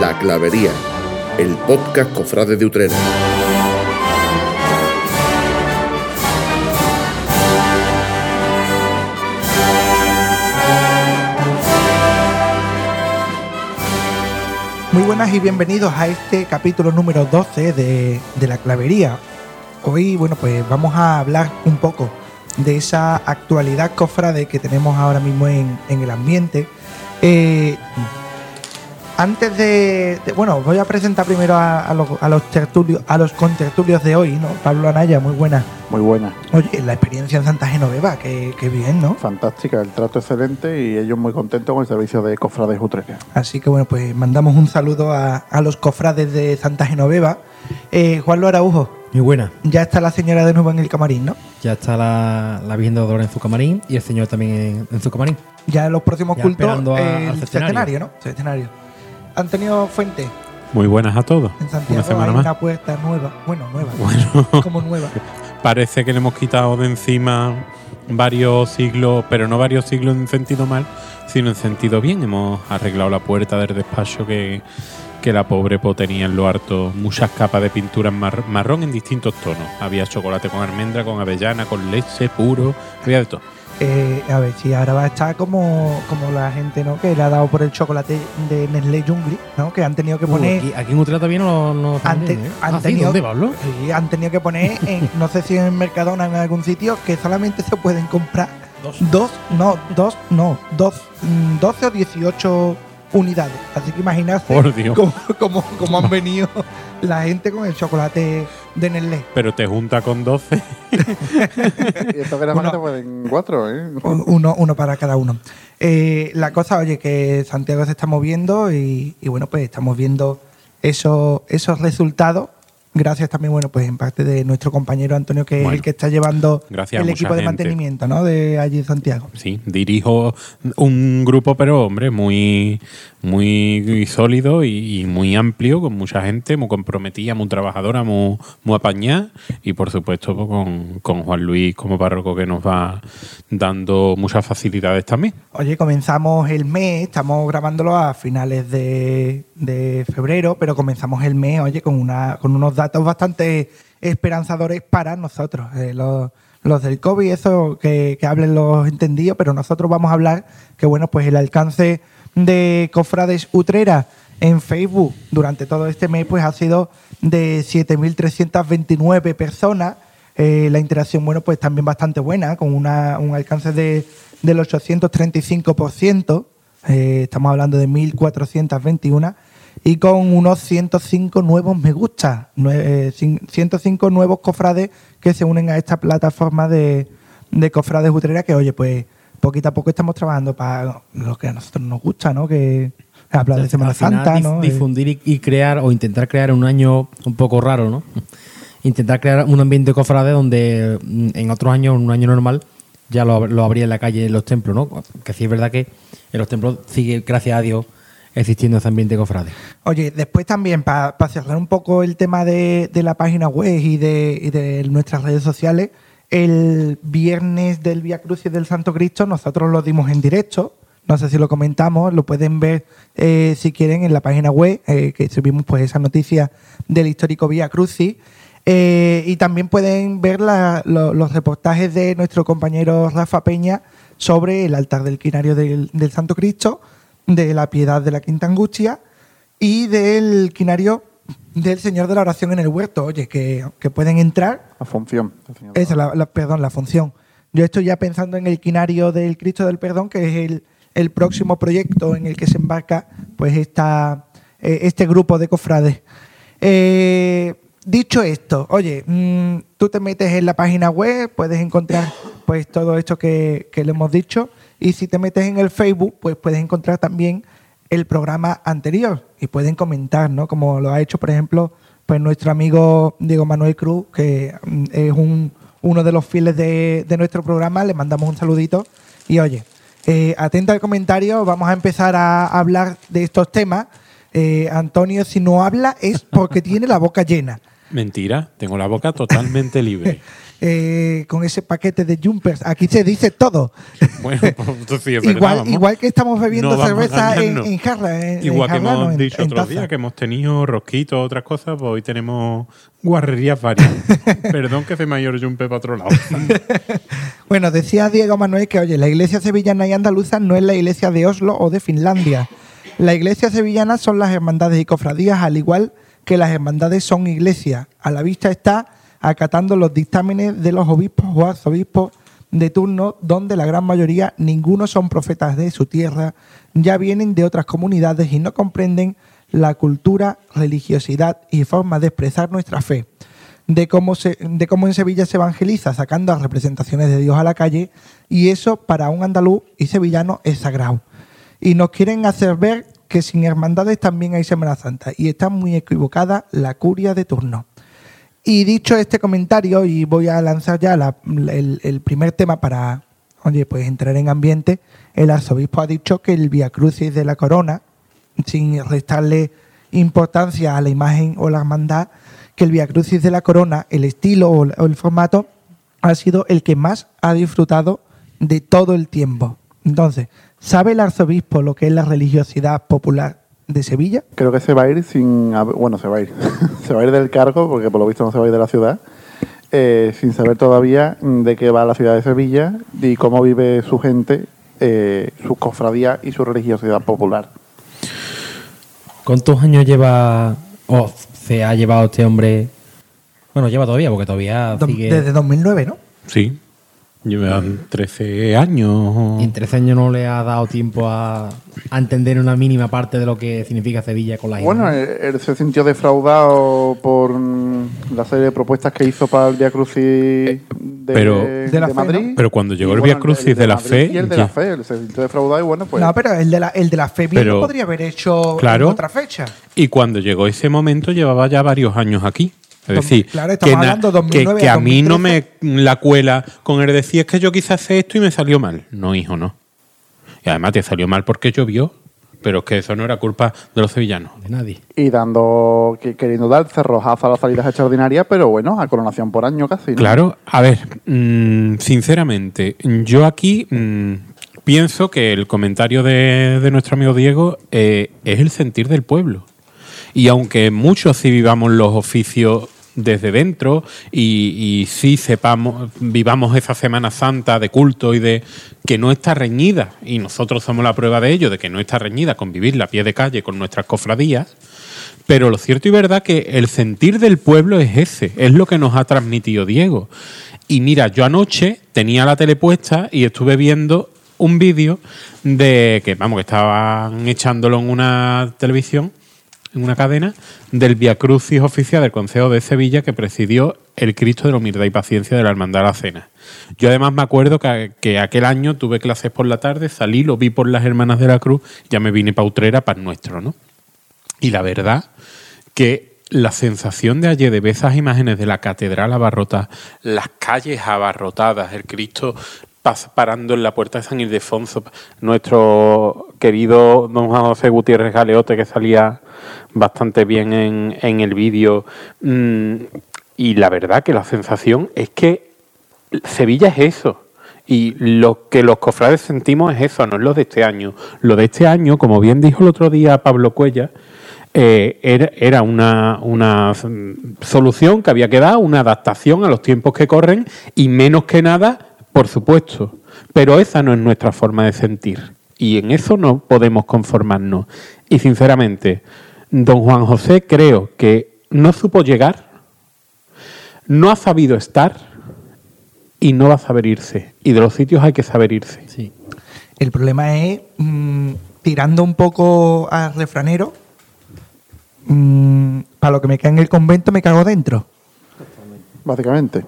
La Clavería, el podcast Cofrade de Utrera. Muy buenas y bienvenidos a este capítulo número 12 de, de La Clavería. Hoy, bueno, pues vamos a hablar un poco de esa actualidad cofrade que tenemos ahora mismo en, en el ambiente. Eh, antes de, de- Bueno, voy a presentar primero a, a los, a los tertulios, a los contertulios de hoy, ¿no? Pablo Anaya, muy buena. Muy buena, Oye, la experiencia en Santa Genoveva, que, que bien, ¿no? fantástica, el trato excelente y ellos muy contentos con el servicio de cofrades Utrera. Así que bueno, pues mandamos un saludo a, a los cofrades de Santa Genoveva. Eh, Juan Lo Araujo, Muy buena. ya está la señora de nuevo en el camarín, ¿no? Ya está la, la Virgen de en su camarín y el Señor también en, en su camarín. Ya en los próximos Ya cultos, esperando a- el al centenario. centenario. ¿no? Centenario. Antonio Fuente, Muy buenas a todos. en Santiago Una semana hay más. una puerta nueva. Bueno, nueva. Bueno, Como nueva. parece que le hemos quitado de encima varios siglos, pero no varios siglos en sentido mal, sino en sentido bien. Hemos arreglado la puerta del despacho que, que la pobre po tenía en lo harto muchas capas de pintura mar- marrón en distintos tonos. Había chocolate con almendra, con avellana, con leche puro, había de todo. Eh, a ver, si ahora va a estar como, como la gente, ¿no? Que le ha dado por el chocolate de Nestlé Jungli, ¿no? Que han tenido que Uh, poner. aquí, aquí en Utrera todavía no, no Han, te- ¿eh? han Ah, sí, tenido, ¿Dónde, Pablo? Sí, han tenido que poner, en, no sé si en Mercadona o en algún sitio, que solamente se pueden comprar dos, no, dos, no, dos, mm, 12 o 18 unidades. Así que cómo, cómo- cómo han venido la gente con el chocolate de Nestlé. Pero te junta con 12. Y esto que nada más Uno- te pueden cuatro, ¿eh? Un- Uno, uno para cada uno. Eh, la cosa, oye, que Santiago se está moviendo y, y bueno, pues estamos viendo esos, esos resultados. Gracias también, bueno, pues en parte de nuestro compañero Antonio, que es el que está llevando gracias el equipo de gente. mantenimiento, ¿no? De allí en Santiago. Sí, dirijo un grupo, pero hombre, muy, muy sólido y, y muy amplio, con mucha gente, muy comprometida, muy trabajadora, muy, muy apañada. Y por supuesto, pues, con, con Juan Luis como párroco que nos va dando muchas facilidades también. Oye, comenzamos el mes, estamos grabándolo a finales de, de febrero, pero comenzamos el mes, oye, con, una, con unos datos bastante esperanzadores para nosotros. Eh, los, los del COVID, eso que, que hablen los entendidos, pero nosotros vamos a hablar que, bueno, pues el alcance de Cofrades Utrera en Facebook durante todo este mes, pues ha sido de 7.329 personas. Eh, la interacción, bueno, pues también bastante buena, con una- un alcance de, del 835%. Eh, estamos hablando de 1.421 y con unos 105 nuevos me gusta, eh, cin- 105 nuevos cofrades que se unen a esta plataforma de, de cofrades utrera que, oye, pues poquito a poco estamos trabajando para lo que a nosotros nos gusta, ¿no? Que hablar de Semana final, Santa, ¿no? Eh, Difundir y, y crear o intentar crear un año un poco raro, ¿no? Intentar crear un ambiente cofrade donde mm, en otros años, en un año normal, ya lo, lo habría en la calle en los templos, ¿no? Que sí es verdad que en los templos sigue, gracias a Dios, existiendo ese ambiente cofrade. Oye, después también, para cerrar un poco el tema de, la página web y de, nuestras redes sociales, el viernes del Vía Crucis del Santo Cristo nosotros lo dimos en directo. No sé si lo comentamos, lo pueden ver eh, si quieren en la página web, eh, que subimos pues esa noticia del histórico Vía Crucis. Eh, y también pueden ver los reportajes de nuestro compañero Rafa Peña sobre el altar del quinario del, del Santo Cristo, de la piedad de la Quinta Angustia y del quinario del Señor de la Oración en el Huerto. Oye, que, que pueden entrar. La función. Esa, la, la- perdón, la función. Yo estoy ya pensando en el quinario del Cristo del Perdón, que es el, el próximo proyecto en el que se embarca pues esta, eh, este grupo de cofrades. Eh, dicho esto, oye, mm, tú te metes en la página web, puedes encontrar pues todo esto que, que le hemos dicho, y si te metes en el Facebook, pues puedes encontrar también el programa anterior y pueden comentar, ¿no? Como lo ha hecho, por ejemplo, pues nuestro amigo Diego Manuel Cruz, que mm, es un, uno de los fieles de, de nuestro programa, le mandamos un saludito. Y oye, eh, atenta al comentario, vamos a empezar a hablar de estos temas. Eh, Antonio, si no habla es porque tiene la boca llena. Mentira, tengo la boca totalmente libre. Eh, con ese paquete de jumpers. Aquí se dice todo. Bueno, pues sí, es verdad, igual, vamos. igual que estamos bebiendo No cerveza en, en jarra. en- en Igual que hemos no, dicho otros días que hemos tenido rosquitos, otras cosas, pues hoy tenemos guarrerías varias. Perdón que soy mayor jumpe para otro lado. Bueno, decía Diego Manuel que, oye, la iglesia sevillana y andaluza no es la iglesia de Oslo o de Finlandia. La iglesia sevillana son las hermandades y cofradías, al igual que las hermandades son iglesias. A la vista está acatando los dictámenes de los obispos o arzobispos de turno, donde la gran mayoría, ninguno son profetas de su tierra, ya vienen de otras comunidades y no comprenden la cultura, religiosidad y forma de expresar nuestra fe de cómo, se, de cómo en Sevilla se evangeliza sacando a representaciones de Dios a la calle y eso para un andaluz y sevillano es sagrado. Y nos quieren hacer ver que sin hermandades también hay Semana Santa y está muy equivocada la curia de turno. Y dicho este comentario, y voy a lanzar ya el, primer tema para, oye, pues entrar en ambiente, el arzobispo ha dicho que el Via Crucis de la Corona, sin restarle importancia a la imagen o la hermandad, que el Via Crucis de la Corona, el estilo o el formato, ha sido el que más ha disfrutado de todo el tiempo. Entonces, ¿sabe el arzobispo lo que es la religiosidad popular de Sevilla? Creo que se va a ir sin. haber- Bueno, se va a ir. se va a ir del cargo, porque por lo visto no se va a ir de la ciudad. eh, sin saber todavía mm, de qué va la ciudad de Sevilla y cómo vive su gente, eh, sus cofradías y su religiosidad popular. ¿Cuántos años lleva o se ha llevado este hombre? Bueno, lleva todavía, porque todavía sigue. Desde 2009, ¿no? Sí, llevan 13 años. Y en 13 años no le ha dado tiempo a, a entender una mínima parte de lo que significa Sevilla con las Bueno, él, él se sintió defraudado por la serie de propuestas que hizo para el Via Crucis de, pero- De la fe, Madrid. ¿no? Pero cuando llegó Y el bueno, Via Crucis el de la Madrid fe, Y el de ya- la fe, él se sintió defraudado y bueno, pues. no, pero el de la, el de la fe bien Pero- lo podría haber hecho Claro. en otra fecha. Y cuando llegó ese momento llevaba ya varios años aquí. Es decir, claro, estamos que, hablando que, 2009 que a a mí no 2013. me la cuela con él decía es que yo quise hacer esto y me salió mal. No, hijo, no. Y además te salió mal porque llovió, pero es que eso no era culpa de los sevillanos. De nadie. Y dando, que- queriendo dar cerrojazo a las salidas extraordinarias, pero bueno, a coronación por año casi. ¿no? Claro, a ver, mm, sinceramente, yo aquí mm, pienso que el comentario de, de nuestro amigo Diego eh, es el sentir del pueblo. Y aunque muchos sí vivamos los oficios desde dentro y, y sí sepamos, vivamos esa Semana Santa de culto y de que no está reñida, y nosotros somos la prueba de ello, de que no está reñida con vivir la pie de calle con nuestras cofradías, pero lo cierto y verdad que el sentir del pueblo es ese, es lo que nos ha transmitido Diego. Y mira, yo anoche tenía la tele puesta y estuve viendo un vídeo de que, vamos, que estaban echándolo en una televisión, en una cadena, del Via Crucis oficial del Consejo de Sevilla que presidió el Cristo de la Humildad y Paciencia de la Hermandad de la Cena. Yo además me acuerdo que, que aquel año tuve clases por la tarde, salí, lo vi por las Hermanas de la Cruz, ya me vine pa' Utrera, para nuestro, ¿no? Y la verdad que la sensación de ayer de ver esas imágenes de la catedral abarrotada, las calles abarrotadas, el Cristo parando en la puerta de San Ildefonso, nuestro querido don José Gutiérrez Galeote que salía bastante bien en, en el vídeo. mm, y la verdad que la sensación es que Sevilla es eso. Y lo que los cofrades sentimos es eso, no es lo de este año. Lo de este año, como bien dijo el otro día Pablo Cuella, eh, era, era una, una solución que había que dar, una adaptación a los tiempos que corren y menos que nada, por supuesto. Pero esa no es nuestra forma de sentir. Y en eso no podemos conformarnos. Y sinceramente, don Juan José creo que no supo llegar, no ha sabido estar y no va a saber irse. Y de los sitios hay que saber irse. Sí. El problema es, mm, tirando un poco al refranero, mm, para lo que me queda en el convento me cago dentro. Básicamente.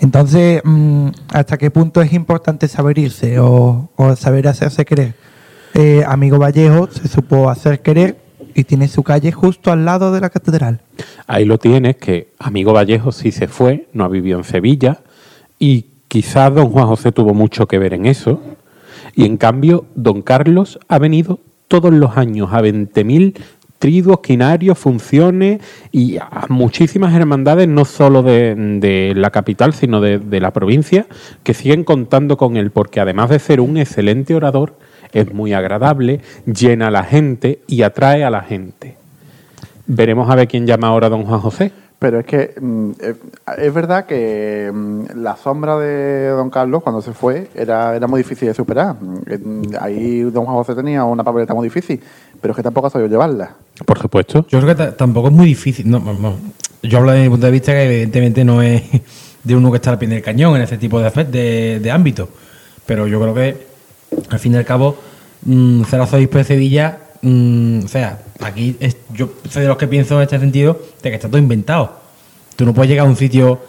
Entonces, mm, ¿hasta qué punto es importante saber irse o, saber hacerse querer? Eh, Amigo Vallejo se supo hacer querer y tiene su calle justo al lado de la catedral. Ahí lo tienes, que amigo Vallejo sí se fue, no ha vivido en Sevilla, y quizás don Juan José tuvo mucho que ver en eso, y en cambio don Carlos ha venido todos los años a 20.000 triduos, quinarios, funciones y a muchísimas hermandades, no solo de, la capital, sino de, la provincia, que siguen contando con él, porque además de ser un excelente orador, es muy agradable, llena a la gente y atrae a la gente. Veremos a ver quién llama ahora don Juan José. Pero es que mm, eh, es verdad que mm, la sombra de don Carlos cuando se fue era, era muy difícil de superar. Mm, Ahí don Juan José tenía una papeleta muy difícil, pero es que tampoco ha sabido llevarla. Por supuesto. Yo creo que ta- tampoco es muy difícil. No, no. Yo hablo de mi punto de vista que evidentemente no es de uno que está al pie del cañón en ese tipo de, de, de ámbito. Pero yo creo que al fin y al cabo, mm, Arzobispo de Sevilla, mm, o sea, aquí es- yo soy de los que pienso en este sentido de que está todo inventado. Tú no puedes llegar a un sitio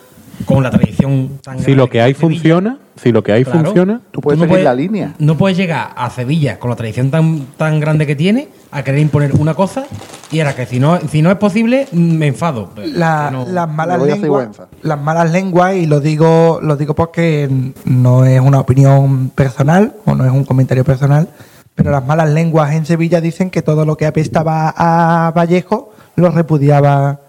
con la tradición tan Si grande lo que hay funciona, si lo que hay Claro. funciona, Tú puedes no seguir la línea. No puedes llegar a Sevilla con la tradición tan, tan grande que tiene a querer imponer una cosa y ahora que si no, si no es posible, me enfado. La- no- las malas lenguas las malas lenguas y lo digo lo digo porque no es una opinión personal o no es un comentario personal pero las malas lenguas en Sevilla dicen que todo lo que apestaba a Vallejo lo repudiaba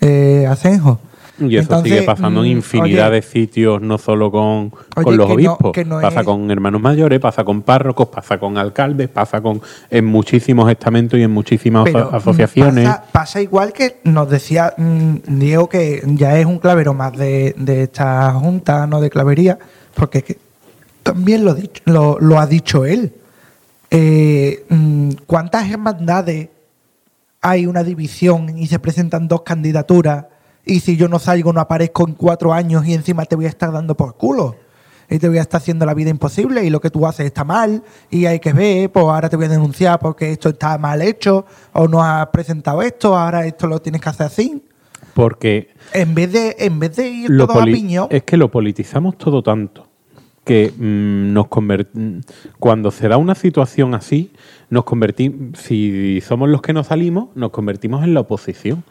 eh, Asenjo y eso Entonces, sigue pasando en mm, infinidad oye, de sitios, no solo con, Oye, con los que no- obispos. que no pasa es- con hermanos mayores, pasa con párrocos, pasa con alcaldes, pasa con en muchísimos estamentos y en muchísimas Pero, asociaciones. Pasa, pasa igual que nos decía mm, Diego que ya es un clavero más de, de esta junta, no de clavería, porque es que también lo, dicho- lo, lo ha dicho él. Eh, mm, ¿Cuántas hermandades hay una división y se presentan dos candidaturas y si yo no salgo no aparezco en cuatro años y encima te voy a estar dando por culo? Y te voy a estar haciendo la vida imposible y lo que tú haces está mal y hay que ver, pues ahora te voy a denunciar porque esto está mal hecho o no has presentado esto, ahora esto lo tienes que hacer así. Porque En vez de, en vez de ir todo a piñón, es que lo politizamos todo tanto que mm, nos cuando se da una situación así, nos convertimos, si somos los que nos salimos, nos convertimos en la oposición.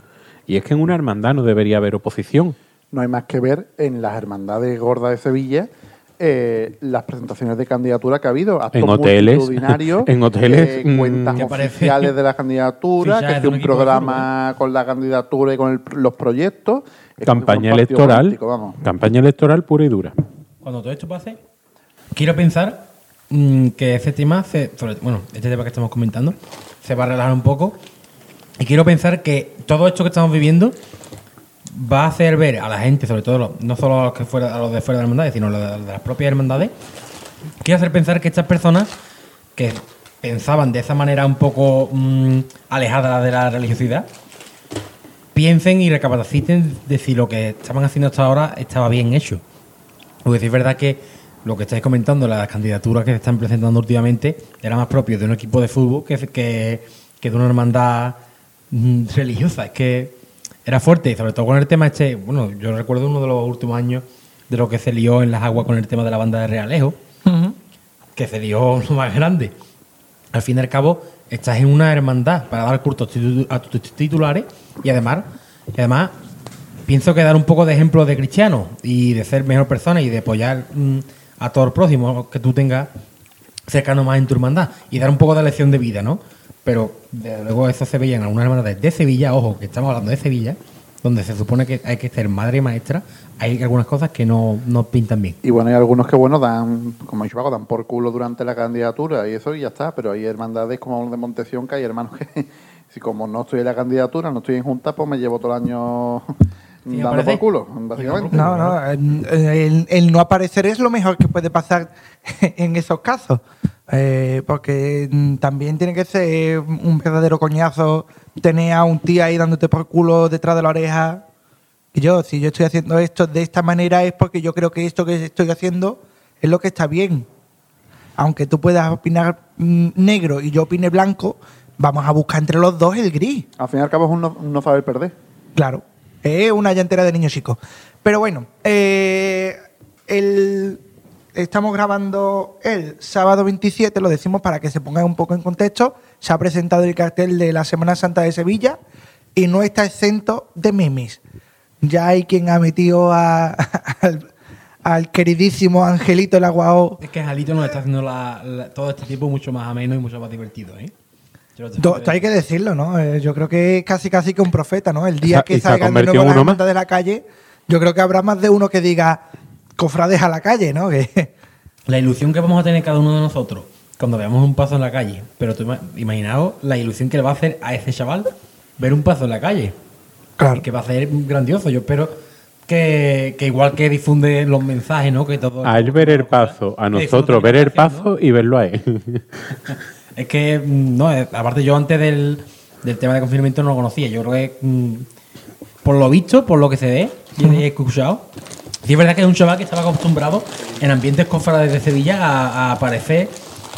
Y es que en una hermandad no debería haber oposición. No hay más que ver en las hermandades gordas de Sevilla eh, las presentaciones de candidatura que ha habido. Actos En hoteles, en hoteles, eh, mm, cuentas Que oficiales de la candidatura, que es un programa con la candidatura y con el- los proyectos. Es Campaña electoral, político, vamos. campaña electoral pura y dura. Cuando todo esto pase, quiero pensar mm, que ese tema, se- sobre- bueno, este tema que estamos comentando, se va a relajar un poco. Y quiero pensar que todo esto que estamos viviendo va a hacer ver a la gente, sobre todo, no solo a los, que fuera, a los de fuera de las hermandades, sino a los de las propias hermandades, quiero hacer pensar que estas personas que pensaban de esa manera un poco mm, alejada de la religiosidad, piensen y recapaciten de si lo que estaban haciendo hasta ahora estaba bien hecho. Porque es verdad que lo que estáis comentando, las candidaturas que se están presentando últimamente, era más propio de un equipo de fútbol que, que, que de una hermandad mm, religiosa. Es que era fuerte, y sobre todo con el tema este, bueno, yo recuerdo uno de los últimos años de lo que se lió en las aguas con el tema de la banda de Realejo, Ujú. que se dio lo más grande. Al fin y al cabo, estás en una hermandad para dar culto a tus a tus titulares y además, y además pienso que dar un poco de ejemplo de cristiano y de ser mejor persona y de apoyar mm, a todo el próximo que tú tengas cercano más en tu hermandad y dar un poco de lección de vida, ¿no? Pero desde luego eso se veía en algunas hermandades de Sevilla, ojo, que estamos hablando de Sevilla, donde se supone que hay que ser madre y maestra, hay algunas cosas que no, no pintan bien. Y bueno, hay algunos que, bueno, dan, como he dicho dan por culo durante la candidatura y eso y ya está. Pero hay hermandades como de Montesión que hay hermanos que, si como no estoy en la candidatura, no estoy en junta, pues me llevo todo el año dando por culo, básicamente. No, no, el, no aparecer es lo mejor que puede pasar en esos casos. Eh, porque mm, también tiene que ser un verdadero coñazo tener a un tío ahí dándote por culo detrás de la oreja. Y yo, si yo estoy haciendo esto de esta manera es porque yo creo que esto que estoy haciendo es lo que está bien. Aunque tú puedas opinar mm, negro y yo opine blanco, vamos a buscar entre los dos el gris. Al fin y al cabo es un no, un no saber perder. Claro, es una llantera de niño chico. Pero bueno, eh, el- estamos grabando el sábado 27, lo decimos para que se ponga un poco en contexto. Se ha presentado el cartel de la Semana Santa de Sevilla y no está exento de memes. Ya hay quien ha metido a- al, queridísimo Angelito el Aguao Es que Jalito nos está haciendo la- todo este tipo mucho más ameno y mucho más divertido, ¿eh? Do- Esto hay que decirlo, ¿no? Eh, yo creo que es casi casi que un profeta, ¿no? El día que salgan de nuevo uno más. hermandades de la calle, yo creo que habrá más de uno que diga cofrades a la calle, ¿no? Que, La ilusión que vamos a tener cada uno de nosotros cuando veamos un paso en la calle. Pero tú ima- imaginaos la ilusión que le va a hacer a ese chaval ver un paso en la calle. claro. Que va a ser grandioso. Yo espero que, que igual que difunde los mensajes, ¿no? Que todo. A él ver el paso, a nosotros ver la el paso y verlo a él. Es que, mm, no, eh, aparte yo antes del, del tema de confinamiento no lo conocía. Yo creo que, mm, por lo visto, por lo que se ve y he escuchado, sí es verdad que es un chaval que estaba acostumbrado en ambientes cofrades de Sevilla a, a aparecer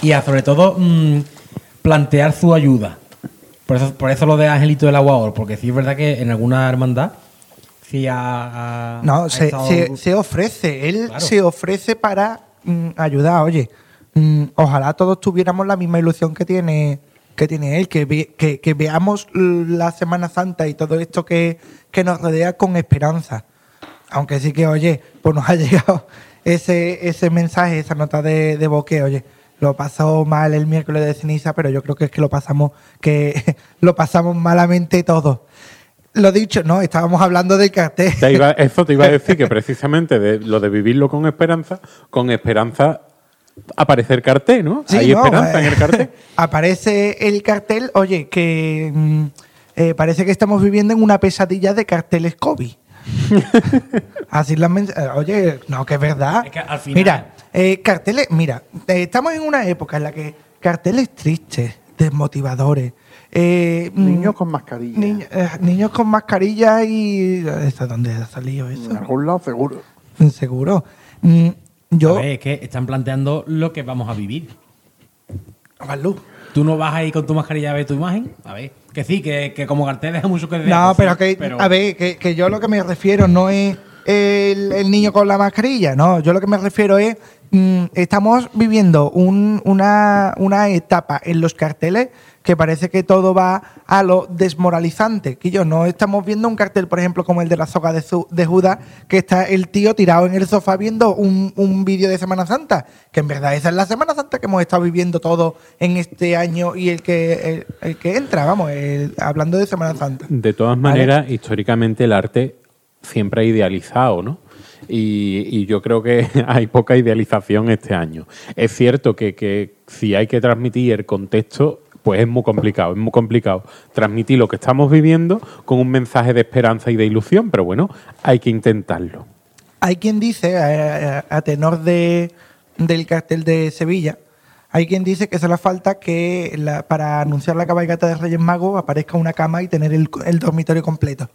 y a, sobre todo, mm, plantear su ayuda. Por eso, por eso lo de Angelito del Agua Oro, porque sí es verdad que en alguna hermandad sí ha. ha- No, ha se, estado- se- se ofrece, él Claro. se ofrece para mm, ayudar. Oye, mm, ojalá todos tuviéramos la misma ilusión que tiene, que tiene él, que, ve- que, que veamos la Semana Santa y todo esto que, que nos rodea con esperanza. Aunque sí que, oye, pues nos ha llegado ese, ese mensaje, esa nota de, de voz que, oye, lo pasó mal el miércoles de ceniza, pero yo creo que es que lo pasamos, que lo pasamos malamente todos. Lo dicho, no, estábamos hablando del cartel. Te iba- eso te iba a decir que precisamente de lo de vivirlo con esperanza, con esperanza aparece el cartel, ¿no? Sí, Hay no, esperanza en eh, el cartel. Aparece el cartel, oye, que mm, eh, parece que estamos viviendo en una pesadilla de carteles COVID. Así men- eh, Oye, no, que es verdad. Es que al final- Mira, eh, carteles, mira, eh, estamos en una época en la que carteles tristes, desmotivadores, eh, mm, Niños con mascarilla. niño- eh, niños con mascarilla y. ¿Esto dónde ha salido eso? En algún lado seguro. Seguro. Mm, yo. A ver, es que están planteando lo que vamos a vivir. Balú. ¿Tú no vas ahí con tu mascarilla a ver tu imagen? A ver, que sí, que, que como cartel deja mucho que desear, No, pues pero que, pero- a ver, que, que yo lo que me refiero no es el, el niño con la mascarilla, no, yo lo que me refiero es, mm, estamos viviendo un- una, una etapa en los carteles que parece que todo va a lo desmoralizante, que yo no estamos viendo un cartel, por ejemplo, como el de la soga de, Zu- de Judas, que está el tío tirado en el sofá viendo un, un vídeo de Semana Santa, que en verdad esa es la Semana Santa que hemos estado viviendo todo en este año y el que, el, el que entra, vamos, el- hablando de Semana Santa. De todas Vale. maneras, históricamente el arte siempre ha idealizado, ¿no? Y, yo creo que hay poca idealización este año. Es cierto que, que si hay que transmitir el contexto, pues es muy complicado, es muy complicado transmitir lo que estamos viviendo con un mensaje de esperanza y de ilusión, pero bueno, hay que intentarlo. Hay quien dice, a, tenor de, del cartel de Sevilla, hay quien dice que solo falta que la- para anunciar la cabalgata de Reyes Magos aparezca una cama y tener el dormitorio completo.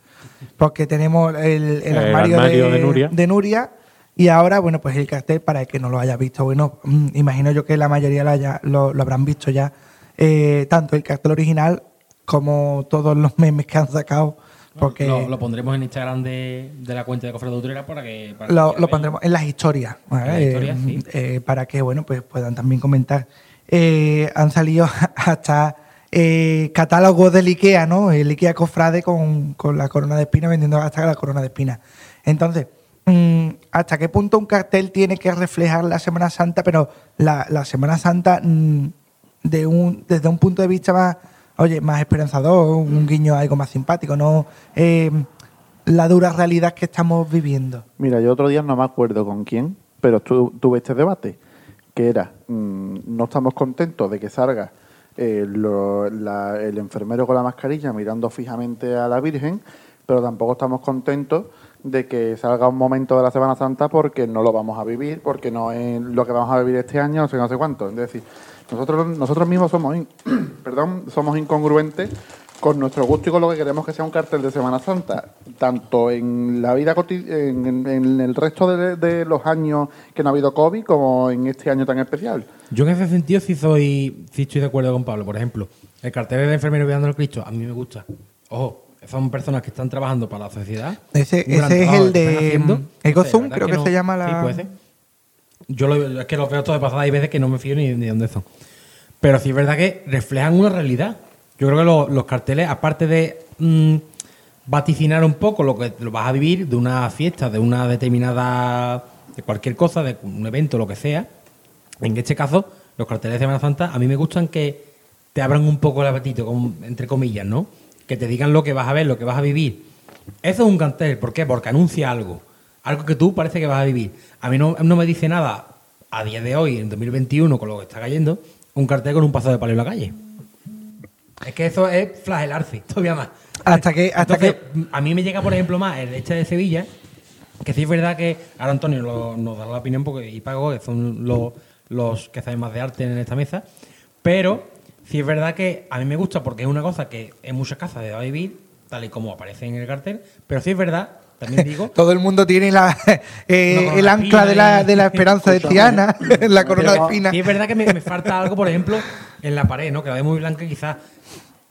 Porque tenemos el, el El armario, armario de, de Nuria. de Nuria y ahora, bueno, pues el cartel, para el que no lo haya visto, bueno, mm, imagino yo que la mayoría lo, haya- lo, lo habrán visto ya, eh, tanto el cartel original como todos los memes que han sacado. Porque Lo, lo pondremos en Instagram de, de la cuenta de Cofre de Utrera para que. para lo, pondremos en las historias, ¿vale? En las historias, Eh, sí. eh, para que bueno pues puedan también comentar. Eh, han salido hasta eh, catálogos del IKEA, ¿no? El IKEA Cofrade con, con la corona de espina, vendiendo hasta la corona de espina. Entonces, mm, ¿hasta qué punto un cartel tiene que reflejar la Semana Santa? Pero la, la Semana Santa mm, de un, desde un punto de vista más, oye, más esperanzador, un guiño algo más simpático, ¿no? Eh, la dura realidad que estamos viviendo. Mira, yo otro día no me acuerdo con quién, pero tu- tuve este debate, que era, mm, no estamos contentos de que salga eh, lo- la- el enfermero con la mascarilla mirando fijamente a la Virgen, pero tampoco estamos contentos de que salga un momento de la Semana Santa porque no lo vamos a vivir, porque no es lo que vamos a vivir este año, no sé, no sé cuánto. Es decir, nosotros, nosotros mismos somos, perdón, somos incongruentes con nuestro gusto y con lo que queremos que sea un cartel de Semana Santa, tanto en la vida en, en- en el resto de, de los años que no ha habido COVID como en este año tan especial. Yo en ese sentido sí soy sí estoy de acuerdo con Pablo. Por ejemplo, el cartel del enfermero cuidando al Cristo, a mí me gusta. Ojo, son personas que están trabajando para la sociedad. Ese, ese es el de Ecozum, De creo que, no- se llama la. Sí, puede ser. Yo lo- es que los veo todos de pasada y veces que no me fío ni, ni de dónde son. Pero sí es verdad que reflejan una realidad. Yo creo que lo- los carteles, aparte de mm, vaticinar un poco lo que lo vas a vivir de una fiesta, de una determinada. de cualquier cosa, de un evento, lo que sea, en este caso, los carteles de Semana Santa, a mí me gustan que te abran un poco el apetito, con- entre comillas, ¿no? Que te digan lo que vas a ver, lo que vas a vivir. Eso es un cartel, ¿por qué? Porque anuncia algo. Algo que tú parece que vas a vivir. A mí no, no me dice nada a día de hoy, en 2021, con lo que está cayendo, un cartel con un paso de palo en la calle. Es que eso es flagelarse, todavía más. Hasta que- hasta Entonces, a mí me llega, por ejemplo, más el este de Sevilla, que sí es verdad que ahora Antonio lo- nos da la opinión porque y Pago, que son los, los que saben más de arte en esta mesa, pero sí es verdad que a mí me gusta porque es una cosa que en muchas casas de vivir, tal y como aparece en el cartel, pero sí es verdad, también digo, Todo el mundo tiene la, eh, el ancla de la, de la y- esperanza de Triana, la corona pero de fina. sí es verdad que me, me falta algo, por ejemplo, en la pared, ¿no? Que la ve muy blanca y quizás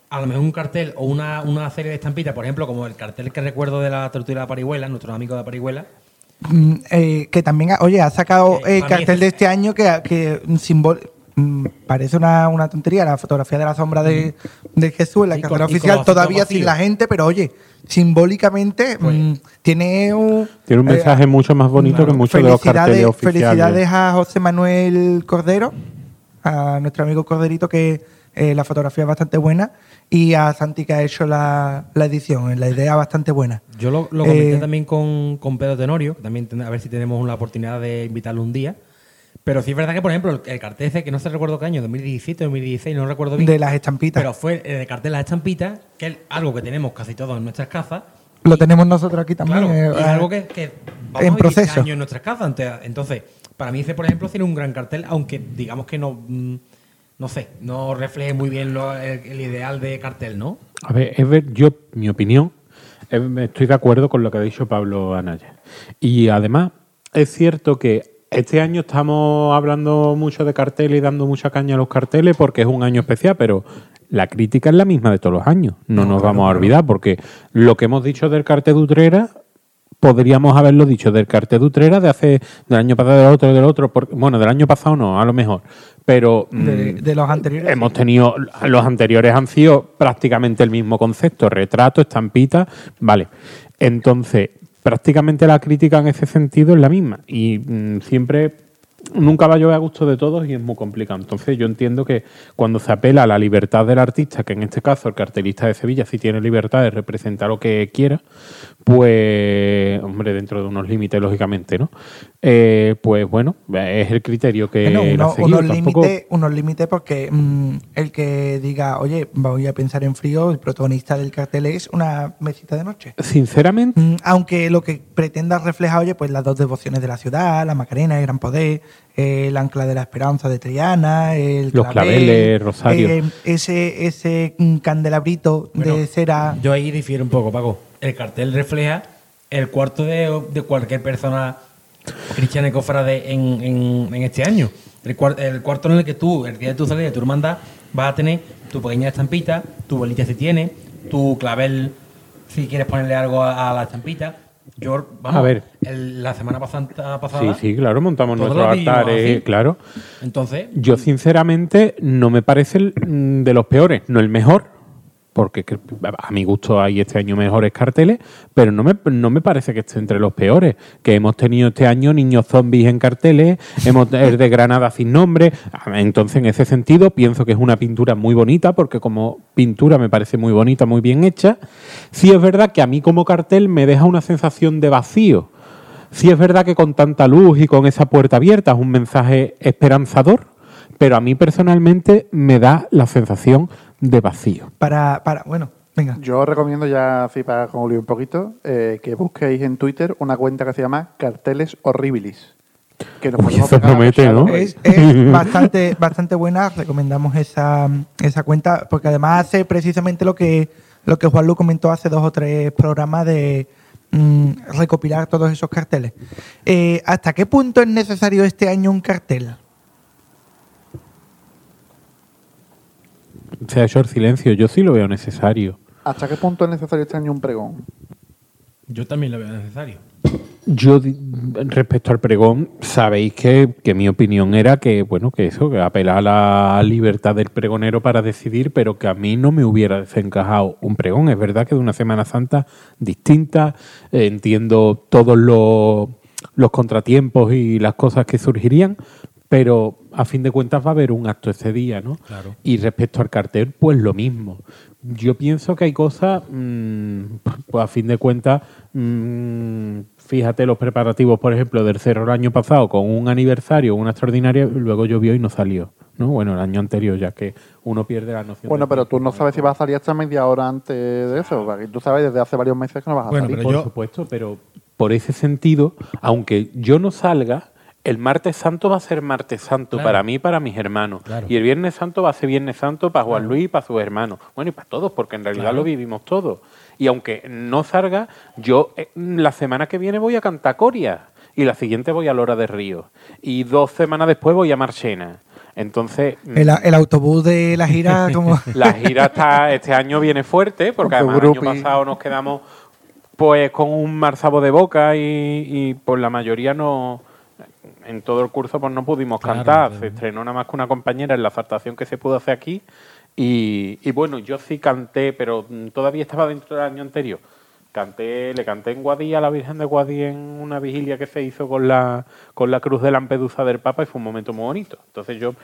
a lo mejor un cartel o una, una serie de estampitas, por ejemplo, como el cartel que recuerdo de la tortura de Parihuela, nuestros amigos de Parihuela, Mm, eh, que también, ha- oye, ha sacado mí cartel es- de este año que, que mm, simbol- mm, parece una, una tontería, la fotografía de la sombra de, de Jesús en la Sí, y oficial, todavía sin la gente, pero oye, simbólicamente Pues- mm, tiene un... Tiene un eh, mensaje mucho más bonito claro, que muchos de los carteles felicidades- oficiales. Felicidades a José Manuel Cordero, a nuestro amigo Corderito, que eh, la fotografía es bastante buena, y a Santi, que ha hecho la, la edición, la idea bastante buena. Yo lo, lo comenté Eh, también con, con Pedro Tenorio, que también ten- a ver si tenemos una oportunidad de invitarlo un día. Pero sí es verdad que, por ejemplo, el, el cartel ese, que no se recuerdo qué año, 2017, 2016, no recuerdo bien. De las estampitas. Pero fue el cartel de las estampitas, que es algo que tenemos casi todos en nuestras casas. Lo tenemos nosotros aquí también. Claro, eh, es ah, algo que, que vamos en a vivir este proceso. año en nuestras casas. Entonces, para mí ese, por ejemplo, tiene un gran cartel, aunque digamos que no, mm, no sé, no refleje muy bien lo- el, el ideal de cartel, ¿no? A ver, es ver, yo, mi opinión, es- estoy de acuerdo con lo que ha dicho Pablo Anaya. Y además, es cierto que este año estamos hablando mucho de carteles y dando mucha caña a los carteles porque es un año especial, pero la crítica es la misma de todos los años. No, nos vamos a olvidar porque lo que hemos dicho del cartel de Utrera podríamos haberlo dicho del cartel de Utrera de hace del año pasado del otro del otro por- bueno del año pasado no a lo mejor pero de, mm, de los anteriores. Hemos tenido, los anteriores han sido prácticamente el mismo concepto, retrato, estampita, vale. Entonces, prácticamente la crítica en ese sentido es la misma. Y mm, siempre, nunca va a llover a gusto de todos y es muy complicado. Entonces yo entiendo que cuando se apela a la libertad del artista, que en este caso el cartelista de Sevilla sí tiene libertad de representar lo que quiera, pues, hombre, dentro de unos límites, lógicamente, ¿no? Eh, pues bueno, es el criterio que Bueno, uno- unos límites unos límites porque mm, el que diga, oye, voy a pensar en frío, el protagonista del cartel es una mesita de noche. Sinceramente, Mm, Aunque lo que pretenda reflejar, oye, pues las dos devociones de la ciudad, la Macarena, el Gran Poder, el ancla de la esperanza de Triana, el Los claveles, rosario. eh, ese, ese candelabrito Bueno, de cera. Yo ahí difiero un poco, Paco. El cartel refleja el cuarto de, de cualquier persona cristiana y cofrade en, en, en este año. El, cuar- el cuarto en el que tú, el día de tu salida de tu hermandad, vas a tener tu pequeña estampita, tu bolita si tiene, tu clavel si quieres ponerle algo a, a la estampita. Yo, vamos, A ver. el- la semana Sí, pasada. sí, claro, montamos nuestros altares, claro. Entonces, Yo, sinceramente, no me parece el, mm, de los peores, no el mejor, porque que- a mi gusto hay este año mejores carteles, pero no me, no me parece que esté entre los peores. Que hemos tenido este año niños zombies en carteles, hemos el de Granada sin nombre. Entonces, en ese sentido, pienso que es una pintura muy bonita, porque como pintura me parece muy bonita, muy bien hecha. Sí es verdad que a mí como cartel me deja una sensación de vacío. Sí es verdad que con tanta luz y con esa puerta abierta es un mensaje esperanzador, pero a mí personalmente me da la sensación de vacío. Para, para, bueno, venga. Yo os recomiendo ya, así para concluir un poquito, eh, que busquéis en Twitter una cuenta que se llama Carteles Horribilis. Que nos Uy, podemos eso promete. ¿no? Es, es bastante, bastante buena, recomendamos esa, esa cuenta, porque además hace precisamente lo que, lo que Juan Lu comentó hace dos o tres programas de mm, recopilar todos esos carteles. Eh, ¿Hasta qué punto es necesario este año un cartel? Se ha hecho el silencio, yo sí lo veo necesario. ¿Hasta qué punto es necesario este año un pregón? yo también lo veo necesario. Yo, respecto al pregón, sabéis que, que mi opinión era que, bueno, que eso, que apelar a la libertad del pregonero para decidir, pero que a mí no me hubiera desencajado un pregón. Es verdad que de una Semana Santa distinta, eh, entiendo todos los, los contratiempos y las cosas que surgirían, pero a fin de cuentas va a haber un acto ese día, ¿no? Claro. Y respecto al cartel, pues lo mismo. Yo pienso que hay cosas, mm, pues a fin de cuentas, mm, fíjate los preparativos, por ejemplo, del Cerro el año pasado con un aniversario, una extraordinaria, luego llovió y no salió, ¿no? Bueno, el año anterior, ya que uno pierde la noción. Bueno, pero tú no sabes si vas a salir hasta media hora antes de eso. porque tú sabes desde hace varios meses que no vas a Bueno, salir. pero por yo- supuesto, pero por ese sentido, aunque yo no salga, el martes santo va a ser martes santo Claro. para mí y para mis hermanos. Claro. Y el viernes santo va a ser viernes santo para Juan Luis y para sus hermanos. Bueno, y para todos, porque en realidad Claro. lo vivimos todos. Y aunque no salga, yo eh, la semana que viene voy a Cantacoria y la siguiente voy a Lora de Río. Y dos semanas después voy a Marchena. Entonces, mm, El, el autobús de la gira, como. la gira está, este año viene fuerte, porque además el año pasado nos quedamos pues con un marzabo de boca y, y por la mayoría no en todo el curso pues no pudimos Claro, cantar. claro. Se estrenó nada más que una compañera en la faltación que se pudo hacer aquí. Y, y bueno, yo sí canté, pero mm, todavía estaba dentro del año anterior. Canté, le canté en Guadí a la Virgen de Guadí en una vigilia que se hizo con la, con la cruz de Lampedusa del Papa y fue un momento muy bonito. Entonces yo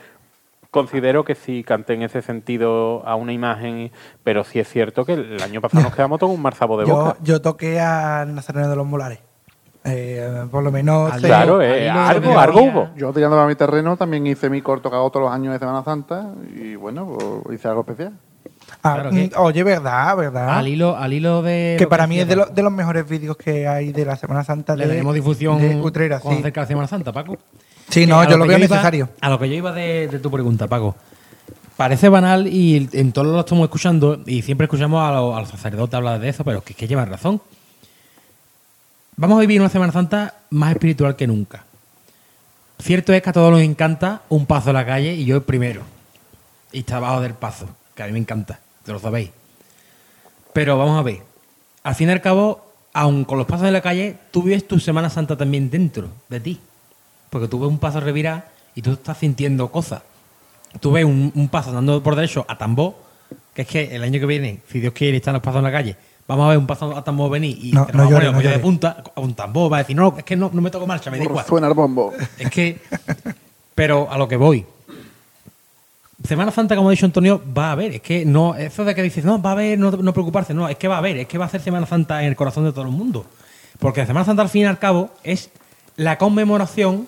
considero que sí canté en ese sentido a una imagen, pero sí es cierto que el año pasado nos quedamos todos un marzabo de Yo, boca. yo toqué a Nazareno de los Molares. Eh, por lo menos. Claro, eh, de algo, algo hubo. Yo tirándome a mi terreno también hice mi corto que hago todos los años de Semana Santa y bueno, pues hice algo especial. Ah, Claro que- mm, Oye, verdad, verdad. Al hilo, al hilo de. que lo para mí es de, lo- de los mejores vídeos que hay de la Semana Santa Le de, daremos difusión de Utrera. Sí, acerca la Semana Santa, Paco. Sí, no, yo lo que veo iba- necesario. a lo que yo iba de, de tu pregunta, Paco. Parece banal y en todos lo estamos escuchando y siempre escuchamos a, los- a los sacerdotes hablar de eso, pero es que, es que llevan razón. Vamos a vivir una Semana Santa más espiritual que nunca. Cierto es que a todos nos encanta un paso a la calle y yo el primero. Y está abajo del paso, que a mí me encanta, lo sabéis. Pero vamos a ver, al fin y al cabo, aun con los pasos de la calle, tú vives tu Semana Santa también dentro de ti. Porque tú ves un paso revirar y tú estás sintiendo cosas. Tú ves un, paso andando por derecho a tambor, que es que el año que viene, si Dios quiere están los pasos en la calle, vamos a ver un paso a tambor venir y No, te lo no va a poner no de punta a un tambor, va a decir, no, es que no, no me toco marcha, me da igual. Suena el bombo. Es que, pero a lo que voy. Semana Santa, como ha dicho Antonio, va a haber. Es que no, eso de que dices, no, va a haber, no, no preocuparse, no, es que va a haber, es que va a ser Semana Santa en el corazón de todo el mundo. Porque la Semana Santa, al fin y al cabo, es la conmemoración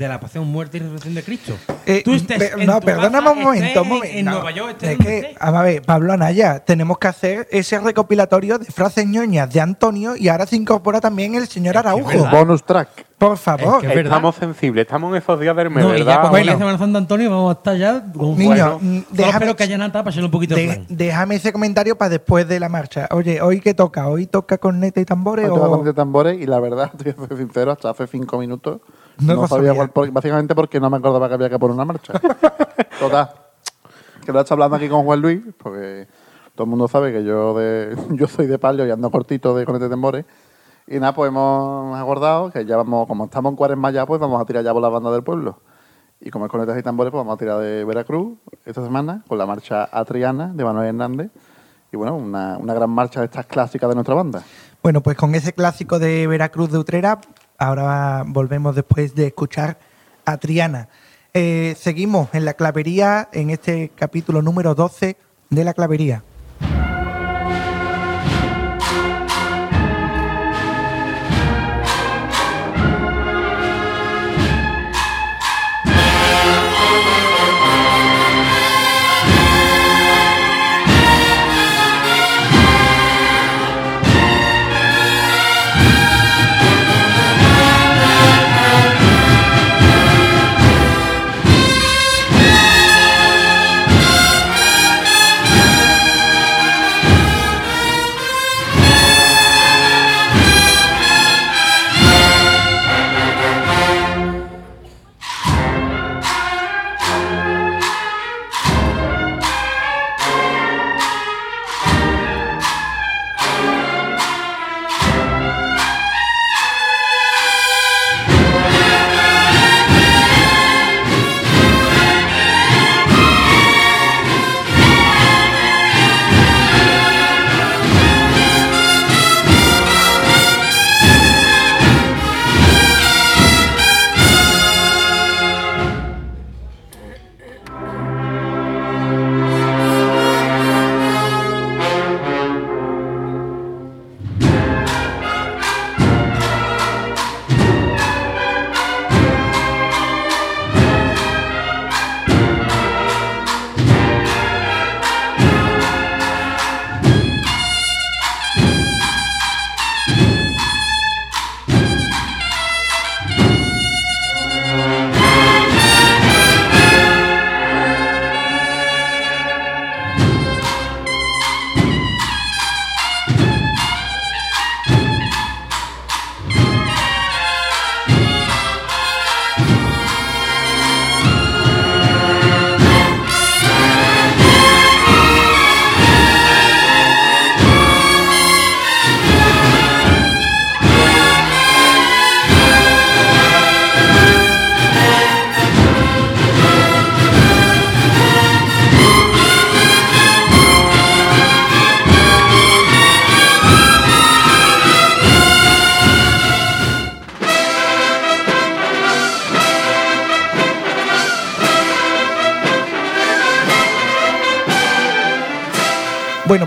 de la pasión, muerte y resurrección de Cristo. Eh, Tú estés pe- en no, tu perdóname casa, un momento, un momento. En No, Nueva York, es que, a ver, Pablo Anaya, tenemos que hacer ese recopilatorio de frases ñoñas de Antonio y ahora se incorpora también el señor Es Araujo. Bonus track. Por favor. Es que es. Estamos sensibles, estamos en esos días del mes, No, y ya ¿verdad? cuando Bueno. Semana Santa, Antonio, vamos a estar ya con un Niño, Bueno, mm, déjame, espero que haya nata para un poquito de déjame ese comentario para después de la marcha. Oye, ¿hoy qué toca? ¿Hoy toca corneta y tambores? Hoy toca con de tambores y la verdad, ser sincero, hasta hace cinco minutos No sabía cuál, básicamente porque no me acordaba que había que poner una marcha. Total. Que lo he estado hablando aquí con Juan Luis, porque todo el mundo sabe que yo de yo soy de palio y ando cortito de conete de tambores. Y nada, pues hemos acordado que ya vamos, como estamos en cuaresma ya, pues vamos a tirar ya por la banda del pueblo. Y como es conetas y tambores, pues vamos a tirar de Veracruz esta semana con la marcha Atriana de Manuel Hernández. Y bueno, una, una gran marcha de estas clásicas de nuestra banda. Bueno, pues con ese clásico de Veracruz de Utrera, ahora volvemos después de escuchar a Triana. Eh, seguimos en la clavería, en este capítulo número 12 de la clavería.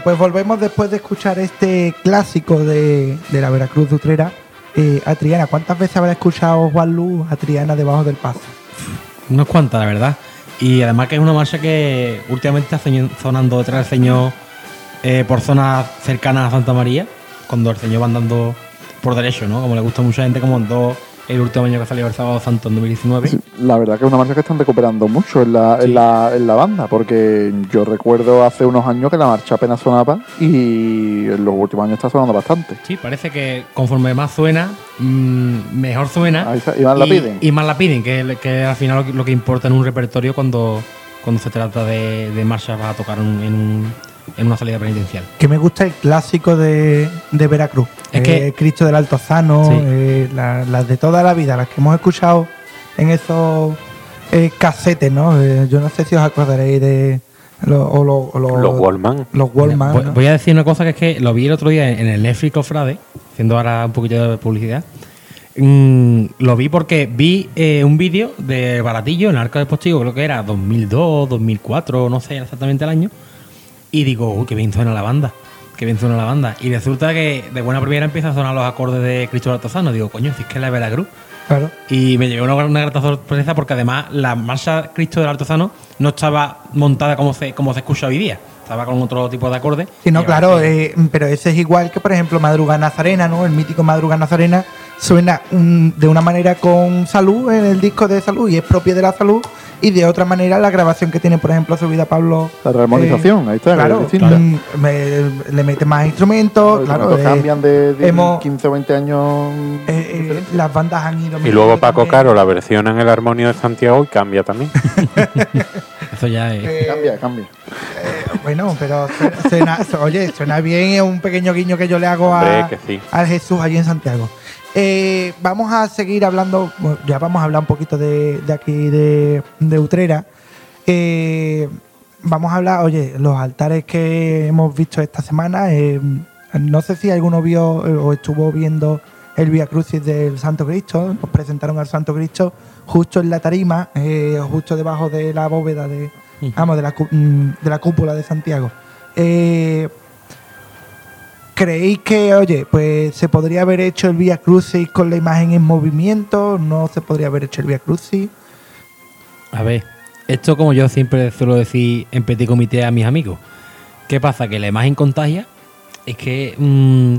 Pues volvemos después de escuchar este clásico de, de la Veracruz de Utrera. Eh, a Triana, ¿cuántas veces habrá escuchado Juan Luz a Triana debajo del paso? Unas cuantas, la verdad. Y además que es una marcha que últimamente está sonando detrás del Señor eh, por zonas cercanas a Santa María, cuando el Señor va andando por derecho, ¿no? Como le gusta a mucha gente, como andó el último año que salió el Sábado Santo en 2019. Sí, la verdad que es una marcha que están recuperando mucho en la, en, la, en la banda, porque yo recuerdo hace unos años que la marcha apenas sonaba y en los últimos años está sonando bastante. Sí, parece que conforme más suena, mm, mejor suena. Ahí está, y más la piden. Y más la piden, que, que al final lo, que- lo que importa en un repertorio cuando, cuando se trata de, de marchas a tocar en un- en una salida penitencial. Que me gusta el clásico de, de Veracruz. Es que- Eh, Cristo del Altozano, Sí. eh, la- las de toda la vida, las que hemos escuchado en esos eh, casetes, ¿no? Eh, yo no sé si os acordaréis de. lo- o lo- o lo- Los Wallman. Los Wallman. Voy, ¿no? voy a decir una cosa que es que lo vi el otro día en el Netflix Cofrade, haciendo ahora un poquito de publicidad. Mm, lo vi porque vi eh, un vídeo de Baratillo en el Arca del Postigo, creo que era 2002, 2004, no sé exactamente el año. Y digo, uy, qué bien suena la banda, qué bien suena la banda. Y resulta que de buena primera empieza a sonar los acordes de Cristóbal Altozano. Digo, coño, si es que es la de Veracruz. Claro. Y me llevó una, una grata sorpresa porque además la marcha Cristo del Altozano no estaba montada como se, como se escucha hoy día. Estaba con otro tipo de acordes. Sí, no, claro, eh, pero ese es igual que, por ejemplo, Madruga Nazarena, ¿no? El mítico Madruga Nazarena suena de una manera con salud en el disco de salud y es propia de la salud, y de otra manera la grabación que tiene, por ejemplo, subida Pablo. La rearmonización, ahí está, Eh, Claro, es distinta. mm, me- le mete más instrumentos, claro. eh, cambian de, de hemos- 15 o 20 años. eh, eh, las bandas han ido. Y luego Paco también. Caro la versiona en el armonio de Santiago y cambia también. Eso ya es. Eh, Cambia, cambia. eh, bueno, pero suena, suena- oye, suena bien, es un pequeño guiño que yo le hago a, Hombre, que sí. al Jesús allí en Santiago. Eh, vamos a seguir hablando, bueno, ya vamos a hablar un poquito de, de aquí de, de Utrera. Eh, vamos a hablar, oye, los altares que hemos visto esta semana. eh, no sé si alguno vio o estuvo viendo el Via Crucis del Santo Cristo. Nos presentaron al Santo Cristo justo en la tarima, justo debajo de la bóveda de, vamos, de la, de la cúpula de Santiago. Eh, ¿Creéis que, oye, pues se podría haber hecho el Via Crucis con la imagen en movimiento? ¿No se podría haber hecho el Via Crucis? A ver, esto como yo siempre suelo decir en petit comité a mis amigos. ¿Qué pasa? Que la imagen contagia. Es que mm,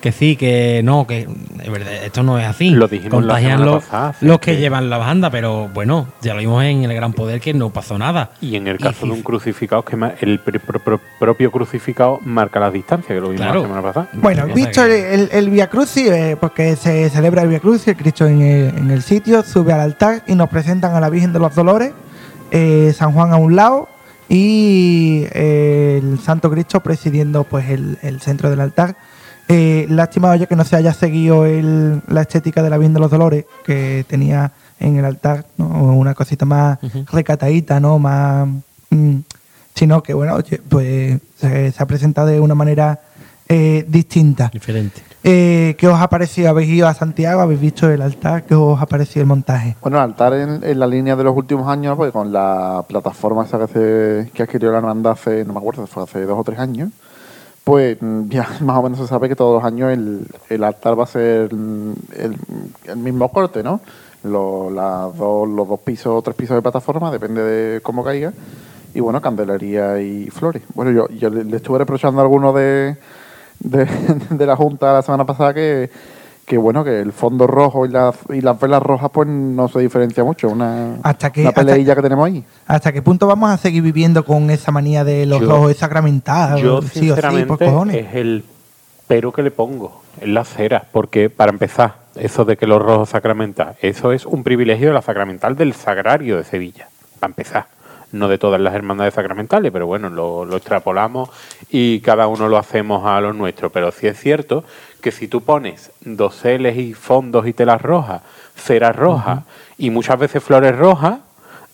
que sí, que no, que es verdad, esto no es así. Lo dijimos Contagian los, pasada, sí, los que llevan la banda, pero bueno, ya lo vimos en el Gran Poder que no pasó nada. Y en el caso de un crucificado, que el pr- pr- pr- propio crucificado marca las distancias, que lo vimos Claro. la semana pasada. Bueno, visto el, que- el, el Via Crucis, eh, porque se celebra el Via Crucis, el Cristo en el, en el sitio, sube al altar y nos presentan a la Virgen de los Dolores, eh, San Juan a un lado y eh, el Santo Cristo presidiendo pues el, el centro del altar. Eh, lástima, oye, que no se haya seguido el- la estética de la Virgen de los Dolores que tenía en el altar, ¿no? Una cosita más recatadita, ¿no? Más... mm, sino que, bueno, oye, pues se, se ha presentado de una manera eh, distinta. Diferente. Eh, ¿Qué os ha parecido? ¿Habéis ido a Santiago? ¿Habéis visto el altar? ¿Qué os ha parecido el montaje? Bueno, el altar en, en la línea de los últimos años, pues con la plataforma esa que, se, que adquirió la hermandad hace, no me acuerdo, fue hace dos o tres años, pues mm, ya más o menos se sabe que todos los años el, el altar va a ser mm, el, el mismo corte, ¿no? Lo- las dos- los dos pisos o tres pisos de plataforma, depende de cómo caiga. Y bueno, candelería y flores. Bueno, yo, yo le, le estuve reprochando a alguno de, de, de la Junta la semana pasada que, que bueno, que el fondo rojo y las, y las velas rojas pues no se diferencia mucho. Una, Hasta que- una hasta- peleilla que tenemos ahí. ¿Hasta qué punto vamos a seguir viviendo con esa manía de los Yo- rojos sacramentados? Yo, sí o sí, sinceramente, por cojones. es el pero que le pongo, es la cera, porque para empezar, eso de que los rojos sacramental, eso es un privilegio de la sacramental del sagrario de Sevilla, para empezar. No de todas las hermandades sacramentales, pero bueno, lo, lo extrapolamos y cada uno lo hacemos a lo nuestro. Pero sí es cierto que si tú pones doseles y fondos y telas rojas, ceras rojas y muchas veces flores rojas,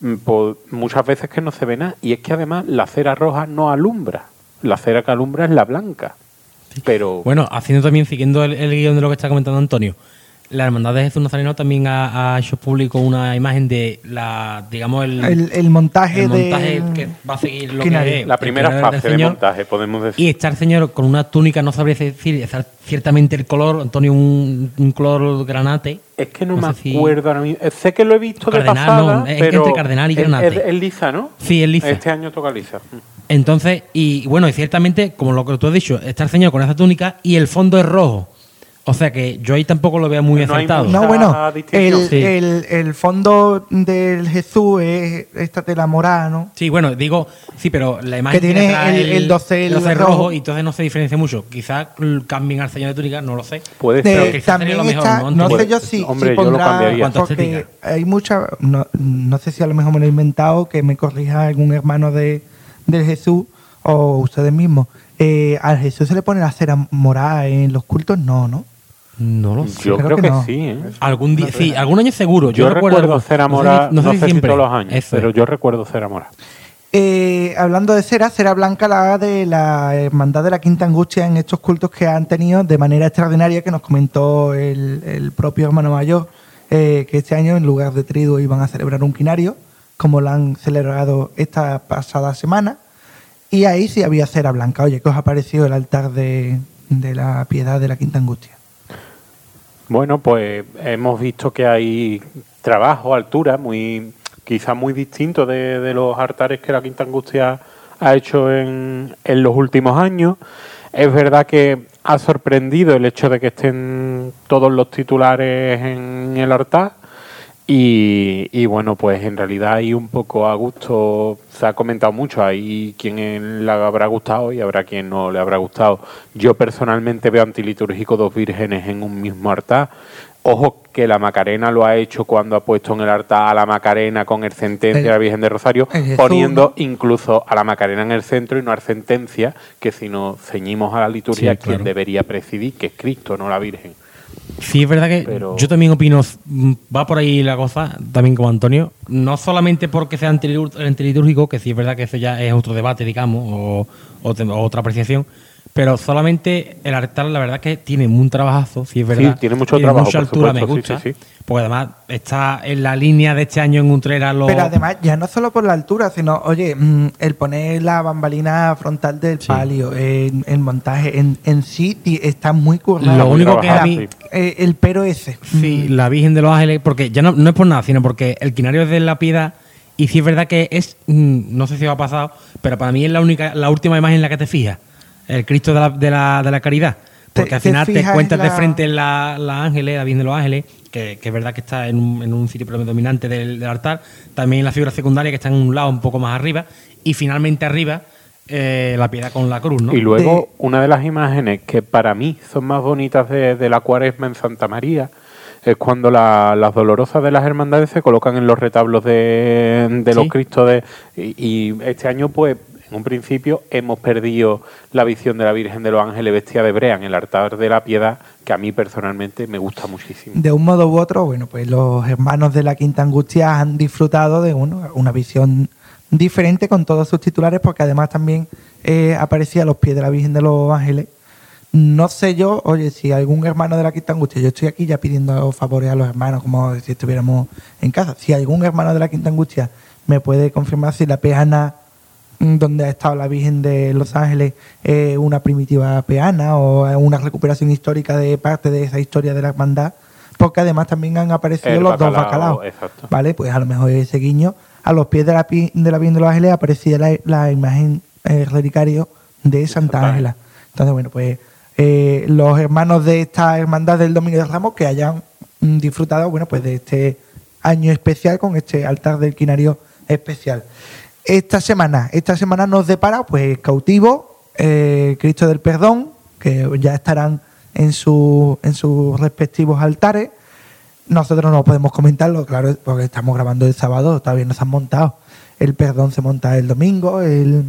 mm, pues muchas veces que no se ve nada. Y es que además la cera roja no alumbra. La cera que alumbra es la blanca. Pero Bueno, haciendo también, siguiendo el, el guion de lo que está comentando Antonio, la Hermandad de Jesús Nazareno también ha, ha hecho público una imagen de la, digamos, el, El, el montaje, el montaje de. que va a seguir lo que es La primera fase de montaje, podemos decir. Y está el señor con una túnica, no sabría decir ciertamente el color, Antonio, un, un color granate. Es que no, No me si- acuerdo ahora mismo. Sé que lo he visto Cardenal, de pasada, no, es pero entre cardenal y es- granate. Es, es lisa, ¿no? Sí, es lisa. Este año toca lisa. Entonces, y bueno, y ciertamente, como lo que tú has dicho, está el señor con esa túnica y el fondo es rojo. O sea que yo ahí tampoco lo veo muy No acertado. No, bueno, el, Sí. el, el fondo del Jesús es esta tela morada, ¿no? Sí, bueno, digo, sí, pero la imagen Que tiene el- el dosel rojo, rojo. y entonces no se diferencia mucho. Quizás cambien al señor de túnica, no lo sé. Puede De- ser. quizás también sería lo mejor, está, ¿no? no, sé yo si, hombre, si yo lo pondrá, porque hay mucha, no, no sé si a lo mejor me lo he inventado, que me corrija algún hermano de, del Jesús o ustedes mismos. Eh, ¿Al Jesús se le pone la cera morada en los cultos? No, ¿no? No lo sé. Yo creo creo, que que, no. sí, ¿eh? Algún día, sí, algún año seguro. Yo, Yo, recuerdo cera no sé mora, no, sé si sé si siempre. todos los años, Eso pero yo recuerdo cera mora. Eh, hablando de cera, cera blanca la de la hermandad de la Quinta Angustia en estos cultos que han tenido de manera extraordinaria, que nos comentó el, el propio hermano mayor, eh, que este año en lugar de triduo iban a celebrar un quinario, como lo han celebrado esta pasada semana. Y ahí sí había cera blanca. Oye, ¿qué os ha parecido el altar de, de la piedad de la Quinta Angustia? Bueno, pues hemos visto que hay trabajo, altura, muy quizá muy distinto de, los altares que la Quinta Angustia ha hecho en, en los últimos años. Es verdad que ha sorprendido el hecho de que estén todos los titulares en el altar. Y, y bueno, pues en realidad hay un poco a gusto, se ha comentado mucho, hay quien le habrá gustado y habrá quien no le habrá gustado. Yo personalmente veo antilitúrgico dos vírgenes en un mismo altar. Ojo que la Macarena lo ha hecho cuando ha puesto en el altar a la Macarena con el sentencia de la Virgen de Rosario, poniendo incluso a la Macarena en el centro y no al sentencia, que si nos ceñimos a la liturgia, Sí, quien debería presidir, que es Cristo, no la Virgen. Sí, es verdad que Pero- yo también opino, va por ahí la cosa, también como Antonio, no solamente porque sea antilitúrgico, que sí es verdad que eso ya es otro debate, digamos, o, o o otra apreciación, pero solamente el altar, la verdad que tiene un trabajazo, sí es verdad. tiene mucho trabajo, mucha altura, me supuesto, sí, gusta, sí, sí. porque además está en la línea de este año en Utrera. Lo, Pero además, ya no solo por la altura, sino, oye, mm, el poner la bambalina frontal del Sí. palio, en el montaje en, en sí está muy currado. Lo único que a mí, sí. Eh, el pero ese. Sí, Mm, la Virgen de los Ángeles, porque ya no, no es por nada, sino porque el quinario es de la piedad y sí es verdad que es, mm, no sé si os ha pasado, pero para mí es la única, la última imagen en la que te fijas, el Cristo de la, de la, de la caridad. Te- Porque al final te cuentas de frente la, la Ángeles, la Virgen de los Ángeles, que, que es verdad que está en un, en un sitio predominante del, del altar, también la figura secundaria que está en un lado un poco más arriba, y finalmente arriba eh, la piedad con la cruz, ¿no? Y luego, De- una de las imágenes que para mí son más bonitas de, de la cuaresma en Santa María es cuando la- las dolorosas de las hermandades se colocan en los retablos de, de los. Cristos. De, y, y este año, pues, en un principio hemos perdido la visión de la Virgen de los Ángeles vestida de brea en el altar de la piedad, que a mí personalmente me gusta muchísimo. De un modo u otro, bueno, pues los hermanos de la Quinta Angustia han disfrutado de uno, una visión diferente con todos sus titulares, porque además también eh, aparecía a los pies de la Virgen de los Ángeles. No sé yo, oye, si algún hermano de la Quinta Angustia, yo estoy aquí ya pidiendo favores a los hermanos, como si estuviéramos en casa. Si algún hermano de la Quinta Angustia me puede confirmar si la peana donde ha estado la Virgen de Los Ángeles es una primitiva peana o una recuperación histórica de parte de esa historia de la hermandad, porque además también han aparecido El los dos bacalao, bacalaos. exacto. ¿Vale? Pues a lo mejor ese guiño, a los pies de la, de la Virgen de Los Ángeles aparecía la, la imagen eh, relicario de Santa Santa Ángela. Entonces, bueno, pues eh, los hermanos de esta hermandad del Domingo de Ramos que hayan mm, disfrutado, bueno, pues de este año especial con este altar del quinario especial. Esta semana, esta semana nos depara, pues, cautivo, eh, Cristo del Perdón, que ya estarán en, su, en sus respectivos altares. Nosotros no podemos comentarlo, claro, porque estamos grabando el sábado, todavía no se han montado. El perdón se monta el domingo, el,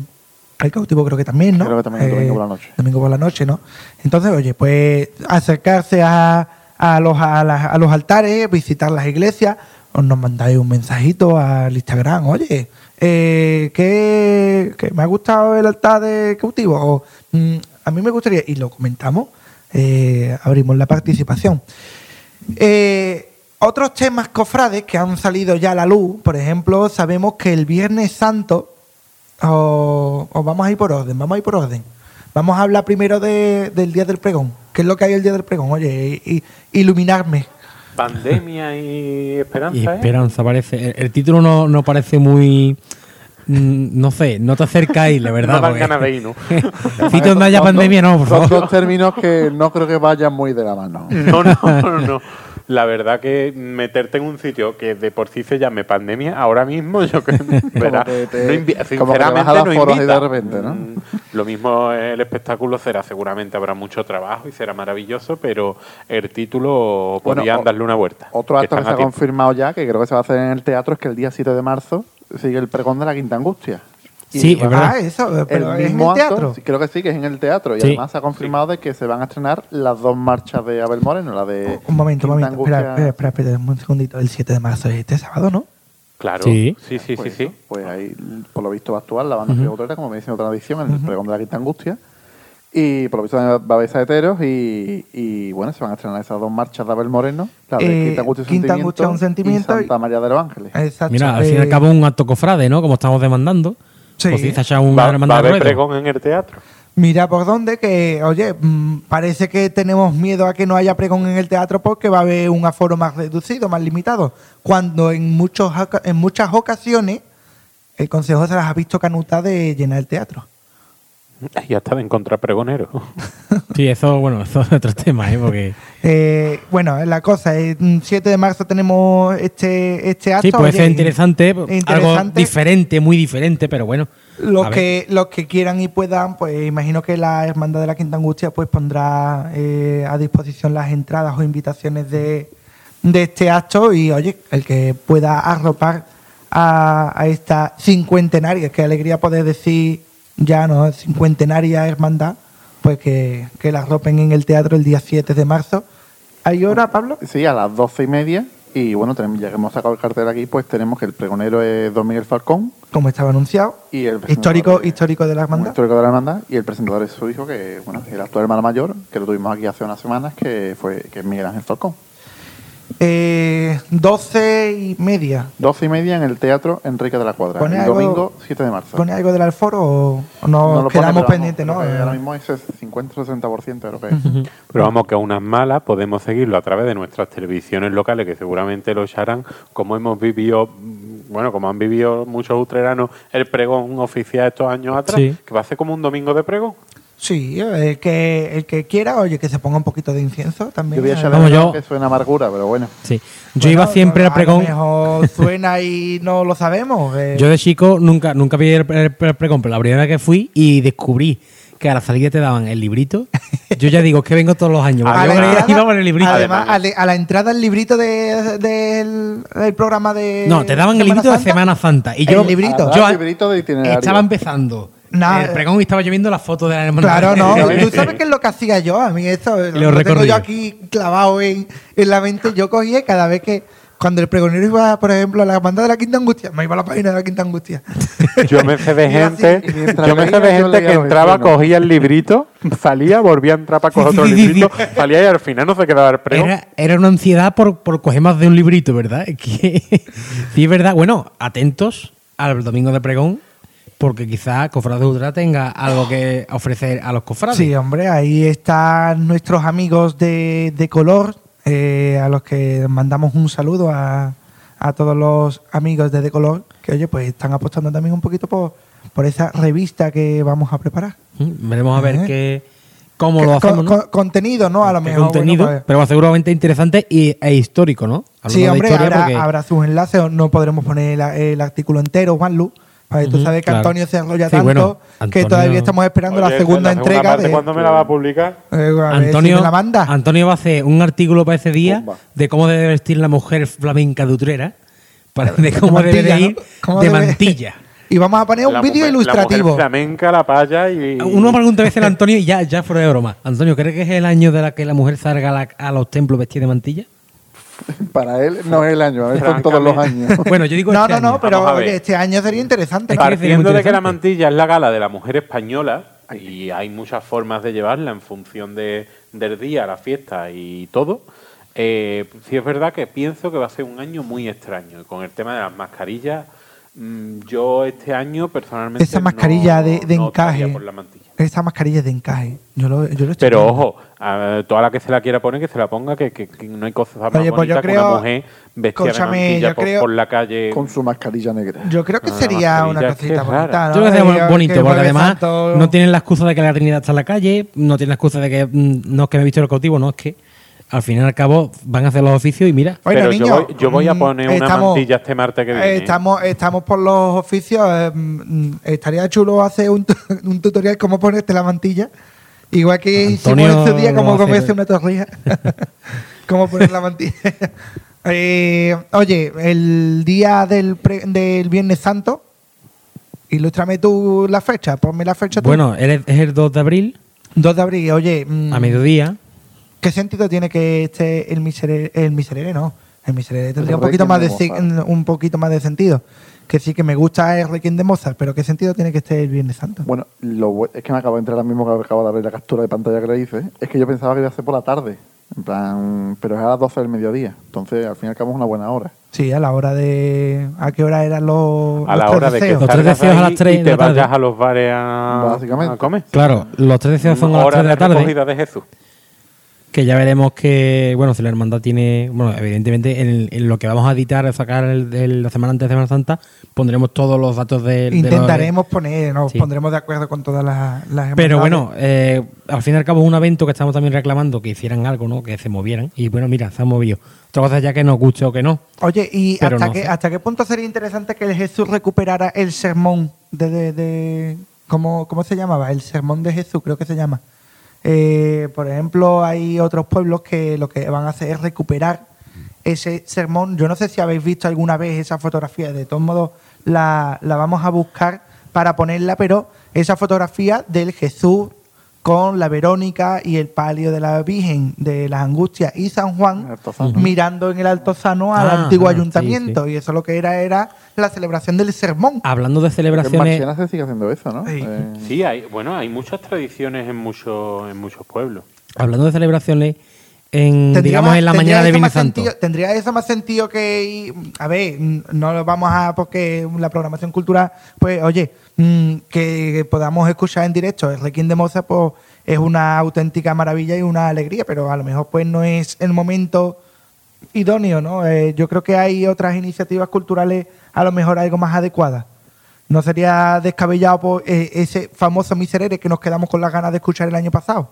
el cautivo creo que también, ¿no? Creo que también el domingo por la noche. Domingo por la noche, ¿no? Entonces, oye, pues acercarse a, a los, a, las- a los altares, visitar las iglesias, o nos mandáis un mensajito al Instagram, oye, eh, que me ha gustado el altar de cautivo, o mm, a mí me gustaría, y lo comentamos, eh, abrimos la participación. Eh, otros temas cofrades que han salido ya a la luz, por ejemplo, sabemos que el Viernes Santo, o, vamos a ir por orden, vamos a ir por orden. Vamos a hablar primero de- del Día del Pregón. ¿Qué es lo que hay el Día del Pregón? Oye, i- iluminarme. Pandemia y esperanza. Y ¿eh? Esperanza parece. El, el título no, no parece muy. mm, No sé, no te acercáis, la verdad. No dan porque- ganas de ir, ¿no? Cito donde haya Son dos- pandemia, no, por Son favor. dos términos que no creo que vayan muy de la mano. No, no, no, no. La verdad que meterte en un sitio que de por sí se llame pandemia, ahora mismo yo creo que te- no que sinceramente no de invita. repente, ¿no? Mm, Lo mismo el espectáculo será, seguramente habrá mucho trabajo y será maravilloso, pero el título Bueno, podrían darle una vuelta. Otro acto que están se ha confirmado ya, que creo que se va a hacer en el teatro, es que el día 7 de marzo sigue el pregón de la Quinta Angustia. Y Sí, es verdad. Ah, eso, pero el es en el teatro. creo que sí, que es en el teatro. Y Sí. además se ha confirmado de que se van a estrenar las dos marchas de Abel Moreno, la de Un momento, un momento. Espera, espera, espera, espera, un segundito. El 7 de marzo es este sábado, ¿no? Claro, Sí. sí, sí, sí, Pues, sí. eso, pues ahí, por lo visto, va a actuar la banda uh como me dice en otra edición, en el pregón de la Quinta Angustia. Y por lo visto va a haber saeteros y, y bueno, se van a estrenar esas dos marchas de Abel Moreno, la de Eh, Quinta Angustia, un Quinta sentimiento, Angustia, un sentimiento y Santa María de los Ángeles. Exacto. Mira, al fin y Eh, al cabo un acto cofrade, ¿no? Como estamos demandando. Sí. Pues una Va, a haber ruedo. pregón en el teatro. Mira por dónde que, oye, mm, parece que tenemos miedo a que no haya pregón en el teatro porque va a haber un aforo más reducido, más limitado. Cuando en, muchos, en muchas ocasiones el Consejo se las ha visto canuta de llenar el teatro. Y hasta de encontrar pregoneros. Sí, eso, bueno, eso es otro tema, ¿eh? Porque. Eh, bueno, la cosa es, mm, 7 de marzo tenemos este, este acto. Sí, puede ser interesante, algo interesante. diferente, muy diferente, pero bueno. Los que, los que quieran y puedan, pues imagino que la Hermandad de la Quinta Angustia pues pondrá eh, a disposición las entradas o invitaciones de, de este acto y oye, el que pueda arropar a, a esta cincuentenaria, qué alegría poder decir ya no, cincuentenaria hermandad, pues que, que la arropen en el teatro el día 7 de marzo. ¿Hay hora, Pablo? Sí, a las doce y media. Y bueno, tenemos, ya que hemos sacado el cartel aquí, pues tenemos que el pregonero es Don Miguel Falcón Como estaba anunciado. y el Histórico, es- histórico de la hermandad. histórico de la hermandad y el presentador es su hijo, que bueno, es el actual hermano mayor, que lo tuvimos aquí hace unas semanas, que fue que es Miguel Ángel Falcón. Eh, 12 y media. Doce y media en el Teatro Enrique de la Cuadra, ¿Pone el algo- domingo 7 de marzo. ¿Pone algo del alforo o nos No lo pone, quedamos pero pendientes, vamos, no? Ahora Eh, mismo es 50-60% creo que es. Pero vamos, que a unas malas podemos seguirlo a través de nuestras televisiones locales, que seguramente lo echarán, como hemos vivido, bueno, como han vivido muchos utreranos, el pregón oficial estos años atrás, Sí. que va a ser como un domingo de pregón. Sí, el que, el que quiera, oye, que se ponga un poquito de incienso también. Yo voy a de menos yo- que suena amargura, pero bueno. Sí. Yo Bueno, iba siempre a al pregón. lo mejor suena y no lo sabemos. eh. Yo de chico nunca, nunca vi el, el- el pregón, pero la primera vez que fui y descubrí que a la salida te daban el librito, yo ya digo, es que vengo todos los años. a yo entrada, iba por el librito. además, a, le- a la entrada el librito de- del, del programa de. no, te daban el librito de Santa. Semana Santa. Y El yo, librito. Habrá yo el librito de itinerario. estaba empezando Nah, el pregón y estaba yo viendo las fotos de la hermandad. Claro, no. Tú sabes qué es lo que hacía yo. A mí esto lo, Lo tengo yo aquí clavado en, en la mente. Yo cogía cada vez que. Cuando el pregonero iba, por ejemplo, a la hermandad de la Quinta Angustia, me iba a la página de la Quinta Angustia. Yo me sé de gente, yo me sé de gente que entraba, cogía el librito, salía, volvía a entrar para coger otro librito, salía y al final no se quedaba el pregón. Era, era una ansiedad por, por coger más de un librito, ¿verdad? Que, sí, es verdad. Bueno, atentos al domingo de pregón, porque quizá Cofrades de Ultra tenga algo que ofrecer a los cofrades. Sí, hombre, ahí están nuestros amigos de, de color, eh, a los que mandamos un saludo a, a todos los amigos de De Color, que oye, pues están apostando también un poquito por, por esa revista que vamos a preparar. Mm, Veremos a ver qué, cómo Que- lo hacemos, con- ¿no? con- contenido, ¿no? A lo mejor. contenido, bueno, pues- pero seguramente interesante y, e histórico, ¿no? Hablando Sí, hombre, habrá, porque- habrá sus enlaces, no podremos poner el, el artículo entero, Juanlu. Vale, tú sabes que claro. Antonio se enrolla Sí, tanto bueno, que Antonio- todavía estamos esperando la Oye, segunda entrega parte, de. ¿Cuándo me la va a publicar? Eh, a si Antonio, me la manda. Antonio va a hacer un artículo para ese día Bomba. de cómo debe vestir la mujer flamenca de Utrera, para, de cómo debe de mantilla, ir ¿no? ¿Cómo de debe- mantilla. Y vamos a poner un La vídeo mujer- La ilustrativo. mujer flamenca, la paya y... Uno pregunta a veces al Antonio y ya, ya fuera de broma. Antonio, ¿crees que es el año de la que la mujer salga a, la- a los templos vestida de mantilla? Para él no es el año, a ver, son todos los años. Bueno, yo digo No, este no, no, año. pero Vamos a ver. oye, este año sería interesante. Es ¿no? Partiendo de que la mantilla es la gala de la mujer española y hay muchas formas de llevarla en función de, del día, la fiesta y todo, Eh, sí es verdad que pienso que va a ser un año muy extraño. Y con el tema de las mascarillas, mm, yo este año personalmente Esa mascarilla no- de- de no optaría encaje. por la mantilla. Esa mascarilla es de encaje. Yo lo, yo lo estoy Pero viendo. ojo, a toda la que se la quiera poner, que se la ponga, que, que- que no hay cosa más Oye, pues yo bonita que una mujer vestida de escúchame, mantilla yo por, creo- por la calle. Con su mascarilla negra. Yo creo que Ah, sería mascarilla, una es que cosita es rara. bonita. ¿no? Yo creo que es bonito, que porque Jueves además Santo- no tienen la excusa de que la Trinidad está en la calle, no tienen la excusa de que mm, no es que me he visto el cautivo, no, es que al fin y al cabo van a hacer los oficios y mira. Bueno, Pero niño, yo, voy, yo voy a poner una mantilla este martes que viene. Estamos, estamos por los oficios. eh, mm, estaría chulo hacer un, un tutorial cómo ponerte la mantilla. Igual que Antonio hicimos ese día, cómo comerse una torrilla. cómo poner la mantilla. Eh, oye, el día del, pre- del Viernes Santo, ilústrame tú la fecha, ponme la fecha tú. Bueno, él es, es el 2 de abril, 2 de abril, oye. mm, a mediodía. ¿Qué sentido tiene que este el miserere, el miserere no? El miserere tendría un poquito más de un poquito más de sentido. Que sí que me gusta el Requiem de Mozart, pero ¿qué sentido tiene que esté el Viernes Santo? Bueno, lo es que me acabo de entrar ahora mismo que acabo de ver la captura de pantalla que le hice. Es que yo pensaba que iba a ser por la tarde. En plan, pero es a las 12 del mediodía. Entonces, al fin y al cabo es una buena hora. Sí, a la hora de ¿a qué hora eran los a la los hora de que? Los tres deseos a las tres y de te la tarde. vayas a los bares a, Básicamente. a comer. Claro, los tres deseos son a las Hora 3 de la tarde. recogida de Jesús. Que ya veremos que, bueno, si la hermandad tiene, bueno, evidentemente en, en lo que vamos a editar, sacar el, el- la semana antes de Semana Santa, pondremos todos los datos de, de los- Intentaremos poner, nos Sí. pondremos de acuerdo con todas las, las Pero bueno, eh, al fin y al cabo es un evento que estamos también reclamando que hicieran algo, ¿no? Que se movieran. Y bueno, mira, se han movido. Otra cosa ya que nos guste o que no. Oye, ¿y hasta, no qué, sé. hasta qué punto sería interesante que el Jesús recuperara el sermón de... de, de- ¿cómo, ¿Cómo se llamaba? El sermón de Jesús, creo que se llama. Eh, por ejemplo, hay otros pueblos que lo que van a hacer es recuperar ese sermón. Yo no sé si habéis visto alguna vez esa fotografía, de todos modos la, la vamos a buscar para ponerla, pero esa fotografía del Jesús con la Verónica y el palio de la Virgen de las Angustias y San Juan mirando en el Altozano al Ah, antiguo ah, ayuntamiento. sí, Y eso lo que era era la celebración del sermón. Hablando de En celebraciones, Marchena se sigue haciendo eso, ¿no? Sí. Eh, Sí, hay, bueno, hay muchas tradiciones en muchos, en muchos pueblos. hablando de celebraciones en, digamos, más- en la mañana de Santo. sentido- Tendría eso más sentido que. ir- A ver, no lo vamos a. Porque la programación cultural, pues, oye, mm, que podamos escuchar en directo el Requiem de Mozart, pues es una auténtica maravilla y una alegría, pero a lo mejor, pues, no es el momento idóneo, ¿no? Eh, yo creo que hay otras iniciativas culturales, a lo mejor algo más adecuadas. No sería descabellado por eh, ese famoso miserere que nos quedamos con las ganas de escuchar el año pasado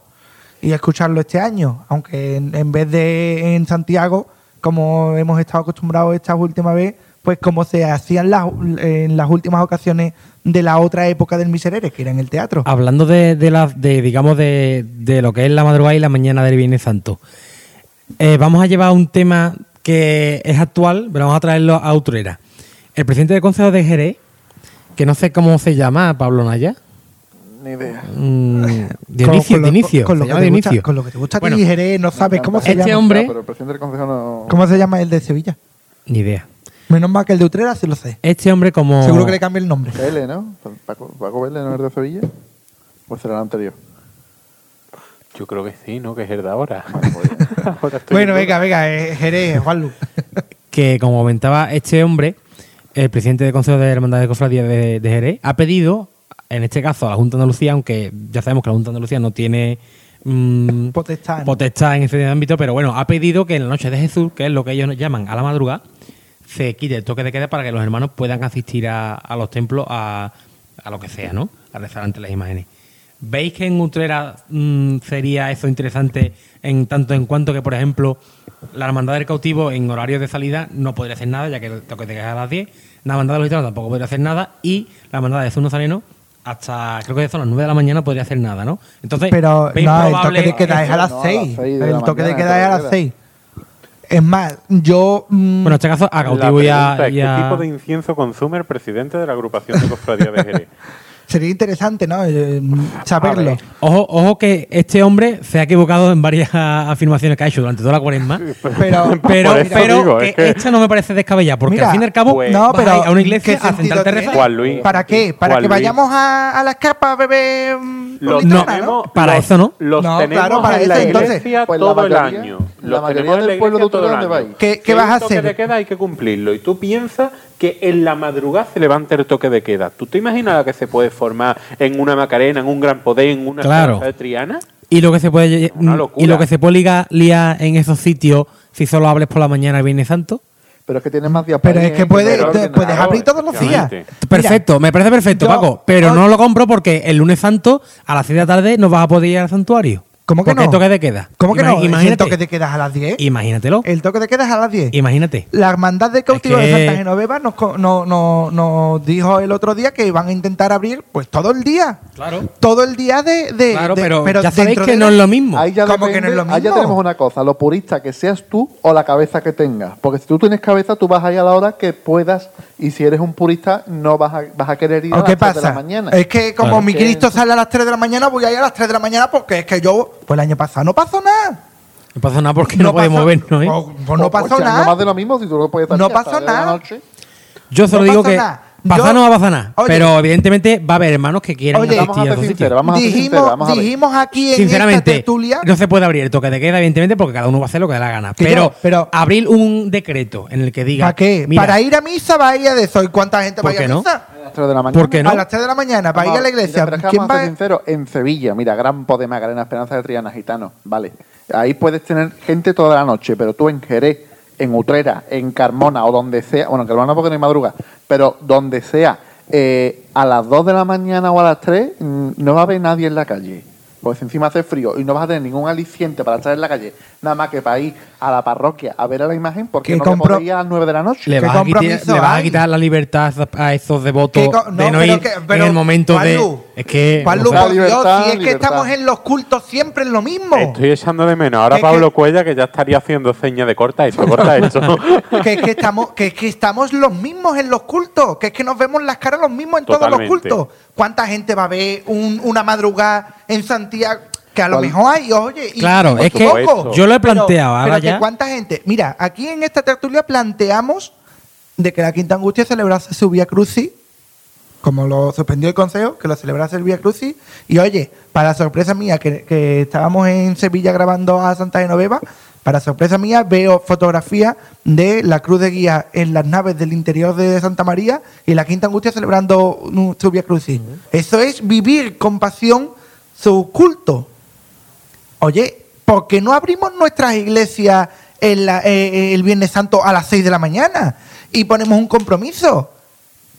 y escucharlo este año, aunque en, vez de en Santiago, como hemos estado acostumbrados esta última vez, pues como se hacían las, en las últimas ocasiones de la otra época del miserere, que era en el teatro. Hablando de, de, la- de, digamos, de, de lo que es la madrugada y la mañana del Viernes Santo, eh, vamos a llevar un tema que es actual, pero vamos a traerlo a Utrera. El presidente del Consejo de Jerez, que no sé cómo se llama, Pablo Naya. Ni idea. Mm, Dionisio, con, lo- Dionisio, con lo que te gusta, con lo que te gusta Bueno, Jerez, no sabes cómo se Este llama. hombre- pero el presidente del consejo no. ¿Cómo se llama el de Sevilla? Ni idea. Menos mal que el de Utrera sí lo sé. Este hombre como... Seguro que le cambia el nombre. Vélez, ¿no? Paco, Paco Vélez, ¿no es de Sevilla? ¿O será el anterior? Yo creo que sí, ¿no? Que es el de ahora. pues Bueno, en venga, venga, eh, Jerez, Juanlu. que, como comentaba este hombre, el presidente del Consejo de Hermandad de Cofradía de, de Jerez, ha pedido, en este caso a la Junta de Andalucía, aunque ya sabemos que la Junta de Andalucía no tiene mm, Potestad. ¿no? potestad en ese ámbito, pero bueno, ha pedido que en la noche de Jesús, que es lo que ellos llaman a la madrugada, se quite el toque de queda para que los hermanos puedan asistir a, a los templos a, a lo que sea, ¿no? A rezar ante las imágenes. ¿Veis que en Utrera mm, sería eso interesante en tanto en cuanto que, por ejemplo, la hermandad del cautivo en horario de salida no podría hacer nada, ya que el toque de queda es a las 10, la hermandad de los gitanos tampoco podría hacer nada y la hermandad de Jesús Nazareno hasta creo que son las 9 de la mañana podría hacer nada, ¿no? Entonces, Pero ¿veis no, el toque de queda es a las No, a las 6. seis de El la toque de mañana, queda es a de las queda. 6. Es más, yo. mm, Bueno, en este caso a cautivo y a- ¿Qué tipo de incienso consume el presidente de la agrupación de cofradía de Jerez? sería interesante, ¿no? Eh, saberlo. Ojo, ojo que este hombre se ha equivocado en varias afirmaciones que ha hecho durante toda la cuaresma. Pero, Pero, pero digo, que es que- esta no me parece descabellada, porque Mira, al fin y al cabo pues- no, vas pero a una iglesia ¿qué a sentarte Luis. ¿Para qué? ¿Para Juan que Luis. vayamos a, a las capas a beber mm, Los litrona, tenemos, Para los- eso no. Los No, tenemos claro, para en la eso, entonces. iglesia Pues la todo el mayoría- año. La Los mayoría tenemos en la del pueblo de todo el Utrera, ¿dónde año. vais? ¿Qué- vas a hacer? de queda hay que cumplirlo. Y tú piensas que en la madrugada se levanta el toque de queda. ¿Tú te imaginas lo que se puede formar en una Macarena, en un Gran Poder, en una Claro. De Triana? Y lo que se puede locura. y lo que se puede ligar, liar en esos sitios si solo hables por la mañana el Viernes Santo. Pero es que tienes más días Pero para es que puede- pero te- ordenar. puedes abrir todos los días. Perfecto, me parece perfecto, yo- Paco. Pero yo- no lo compro porque el lunes santo a las 6 de la tarde no vas a poder ir al santuario. ¿Cómo que porque no? toque de queda. ¿Cómo que Ima- no? Imagínate. El toque de quedas a las 10. Imagínatelo. El toque de quedas a las 10. Imagínate. La hermandad de cautivos Es que- de Santa Genoveva nos, co- no- no- nos dijo el otro día que van a intentar abrir pues todo el día. Claro. Todo el día de. de- Claro, de- pero, ya sabéis que de no es lo mismo. Ahí ya, ¿Cómo que no es lo ahí ya mismo? tenemos una cosa, lo purista que seas tú o la cabeza que tengas. Porque si tú tienes cabeza, tú vas ahí a la hora que puedas. Y si eres un purista, no vas a, vas a querer ir a ¿O las qué 3 de la pasa? mañana. Es que como Claro. mi Cristo sale a las 3 de la mañana, voy a ir a las 3 de la mañana porque es que yo, pues el año pasado no pasó nada. No pasa nada porque no, podemos pasó- vernos, ¿eh? Pues, pues no O- pasó o sea, nada. No más de lo mismo si tú no puedes estar No pasó las 10 de la nada. noche. Yo solo no digo pasa que nada. pasar Yo- no va a pasar nada. Oye. pero evidentemente va a haber hermanos que quieran Oye, Vamos a asistir ser sinceros, vamos a ser sinceros, dijimos, vamos a ver. dijimos aquí en esta Sinceramente, tertulia. no se puede abrir el toque de queda, evidentemente, porque cada uno va a hacer lo que le da la gana. Pero, yo- pero- abrir un decreto en el que diga. ¿Para qué? mira, Para ir a misa vaya de eso. ¿Y cuánta gente va ¿Por a ir a qué no? Las 3 de la mañana. ¿Por qué no? A las 3 de la mañana, para ir a la iglesia. mira, pero es que ¿Quién vamos a va? ser sinceros, en Sevilla, mira, Gran Poder Macarena, Esperanza de Triana, Gitano, vale. Ahí puedes tener gente toda la noche, pero tú en Jerez, en Utrera, en Carmona o donde sea, bueno, en Carmona porque no hay madruga, pero donde sea, eh, a las 2 de la mañana o a las 3 mm, no va a haber nadie en la calle. Pues encima hace frío y no vas a tener ningún aliciente para estar en la calle, nada más que para ir a la parroquia a ver a la imagen, porque ¿Qué no te ir a las 9 de la noche. le ¿Qué vas, a quitar, le vas a quitar la libertad a esos- devotos ¿Qué co- de no pero ir que- en el momento de. Es que. Juanlu, o sea, por Dios, si es que estamos en los cultos siempre en lo mismo. Estoy echando de menos. Ahora Que- Pablo que- Cuella, que ya estaría haciendo señas de corta esto, corta esto. que es que estamos que es que estamos los mismos en los cultos que es que nos vemos las caras los mismos en todos los cultos cuánta gente va a ver un- una madrugada en Santiago que a lo ¿Cuál? mejor hay oye y- Claro, y es que poco. yo lo he Pero- planteado, ahora pero que ya- cuánta gente mira aquí en esta tertulia planteamos de que la Quinta Angustia celebrase su Vía Crucis como lo suspendió el consejo, que lo celebrase el Vía Crucis. Y oye, para sorpresa mía, que, que estábamos en Sevilla grabando a Santa Genoveva, para sorpresa mía veo fotografías de la cruz de guía en las naves del interior de Santa María y la Quinta Angustia celebrando su Vía Crucis. Eso es vivir con pasión su culto. Oye, ¿por qué no abrimos nuestras iglesias en la- eh, el Viernes Santo a las 6 de la mañana y ponemos un compromiso?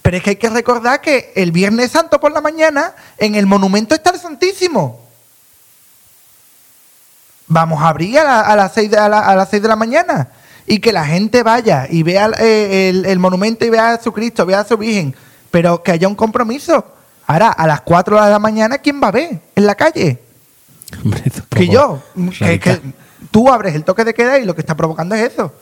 Pero es que hay que recordar que el Viernes Santo por la mañana en el monumento está el Santísimo. Vamos a abrir a, la- a las 6 de, a, la- a las 6 de la mañana y que la gente vaya y vea eh, el, el monumento y vea a su Cristo, vea a su Virgen, pero que haya un compromiso. Ahora, a las 4 de la mañana, ¿quién va a ver en la calle? hombre, Que yo, que, que tú abres el toque de queda y lo que está provocando es eso.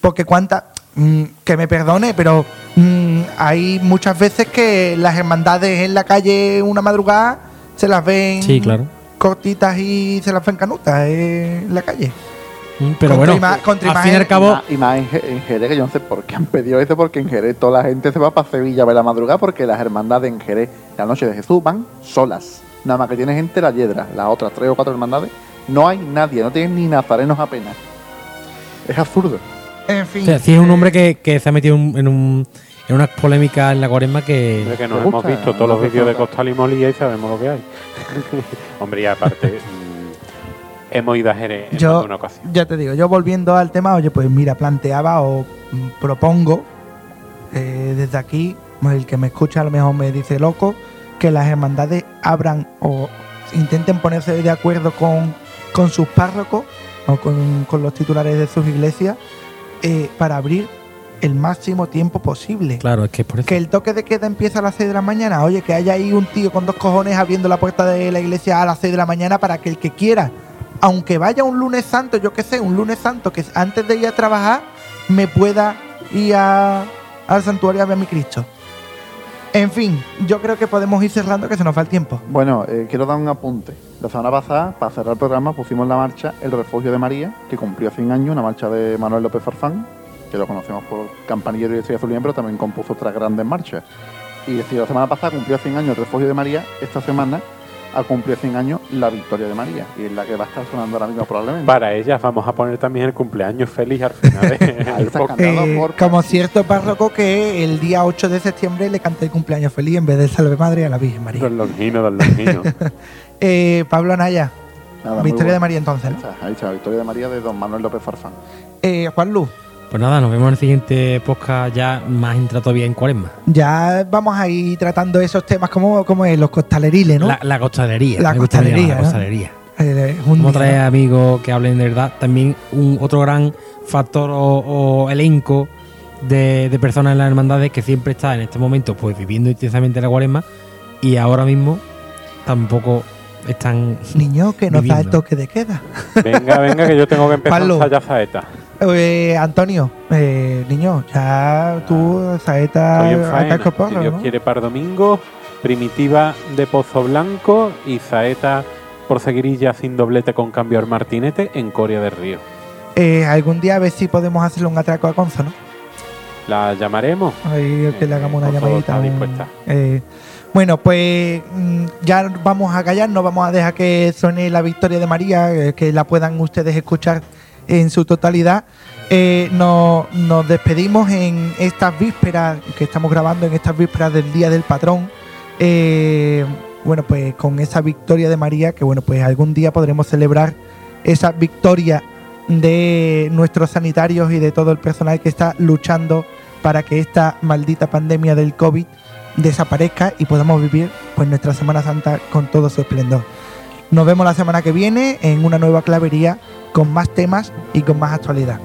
Porque cuánta, mm, que me perdone, pero mm, hay muchas veces que las hermandades en la calle una madrugada se las ven Sí, claro. cortitas y se las ven canutas eh, en la calle. Pero Contra bueno, ima- contra al fin y al cabo, Y más, y más en, en Jerez, que yo no sé por qué han pedido eso, porque en Jerez toda la gente se va para Sevilla a ver la madrugada, porque las hermandades en Jerez, la noche de Jesús, van solas. Nada más que tiene gente la hiedra, las otras tres o cuatro hermandades, no hay nadie, no tienen ni nazarenos apenas. Es absurdo. En fin. o sea, sí es un hombre que, que se ha metido en, un, en unas polémicas en la cuaresma Hombre, que. que nos hemos visto todos los vídeos de. Costal y Molía y sabemos lo que hay. Hombre, y aparte, hemos ido a Jerez en yo, una ocasión. ya te digo, yo volviendo al tema, oye, pues mira, planteaba o mm, propongo eh, desde aquí, pues, el que me escucha a lo mejor me dice loco, que las hermandades abran o intenten ponerse de acuerdo con, con sus párrocos o con, con los titulares de sus iglesias eh, para abrir el máximo tiempo posible. Claro, es que por eso. Que el toque de queda empieza a las 6 de la mañana. Oye, que haya ahí un tío con dos cojones abriendo la puerta de la iglesia a las 6 de la mañana para que el que quiera, aunque vaya un lunes santo, yo qué sé, un lunes santo, que antes de ir a trabajar me pueda ir al santuario a ver a mi Cristo. En fin, yo creo que podemos ir cerrando que se nos va el tiempo. Bueno, eh, quiero dar un apunte. La semana pasada, para cerrar el programa, pusimos la marcha El Refugio de María, que cumplió 100 años, una marcha de Manuel López Farfán, que lo conocemos por Campanillero y Estrella Azulina, pero también compuso otras grandes marchas. Y decir, la semana pasada cumplió 100 años El Refugio de María, esta semana a cumplir 100 años la Victoria de María, y es la que va a estar sonando ahora mismo probablemente. Para ellas vamos a poner también el cumpleaños feliz al final Eh, por- como cierto párroco que el día 8 de septiembre le canta el cumpleaños feliz en vez de Salve Madre a la Virgen María. Don Longino, Don Longino. Eh, Pablo Anaya, Nada, Victoria de. María entonces. Ahí ¿no? está, ahí está, la Victoria de María de Don Manuel López Farfán. Eh, Juan Luz, Pues nada, nos vemos en el siguiente podcast ya más entrado todavía en cuaresma. ya vamos a ir tratando esos temas como, como es, los costaleriles, ¿no? La, la costalería. La costalería, llamar, ¿no? La costalería. Un Vamos a día, traer ¿no? amigos que hablen de verdad. También un otro gran factor o, o elenco de, de personas en las hermandades que siempre está en este momento pues viviendo intensamente la cuaresma y ahora mismo tampoco están... Niño, que nos da el Viviendo. toque de queda. Venga, venga, que yo tengo que empezar Pablo. a ensayar saeta. Eh, Antonio, eh, niño, ya tú, en saeta Si Dios ¿no? quiere para domingo, primitiva de Pozo Blanco y saeta por seguirilla sin doblete con cambio al martinete en Coria del Río. Eh, algún día a ver si podemos hacerle un atraco a Conzo, ¿no? La llamaremos. Ahí que le Eh, hagamos una llamadita. está dispuesta. eh, bueno, pues mm, ya vamos a callar, no vamos a dejar que suene la victoria de María, eh, que la puedan ustedes escuchar en su totalidad. Eh, nos, despedimos en estas vísperas que estamos grabando, en estas vísperas del Día del Patrón. Eh, bueno, pues con esa victoria de María, que bueno, pues algún día podremos celebrar esa victoria de nuestros sanitarios y de todo el personal que está luchando para que esta maldita pandemia del COVID desaparezca y podamos vivir pues nuestra Semana Santa con todo su esplendor. Nos vemos la semana que viene en una nueva clavería con más temas y con más actualidad.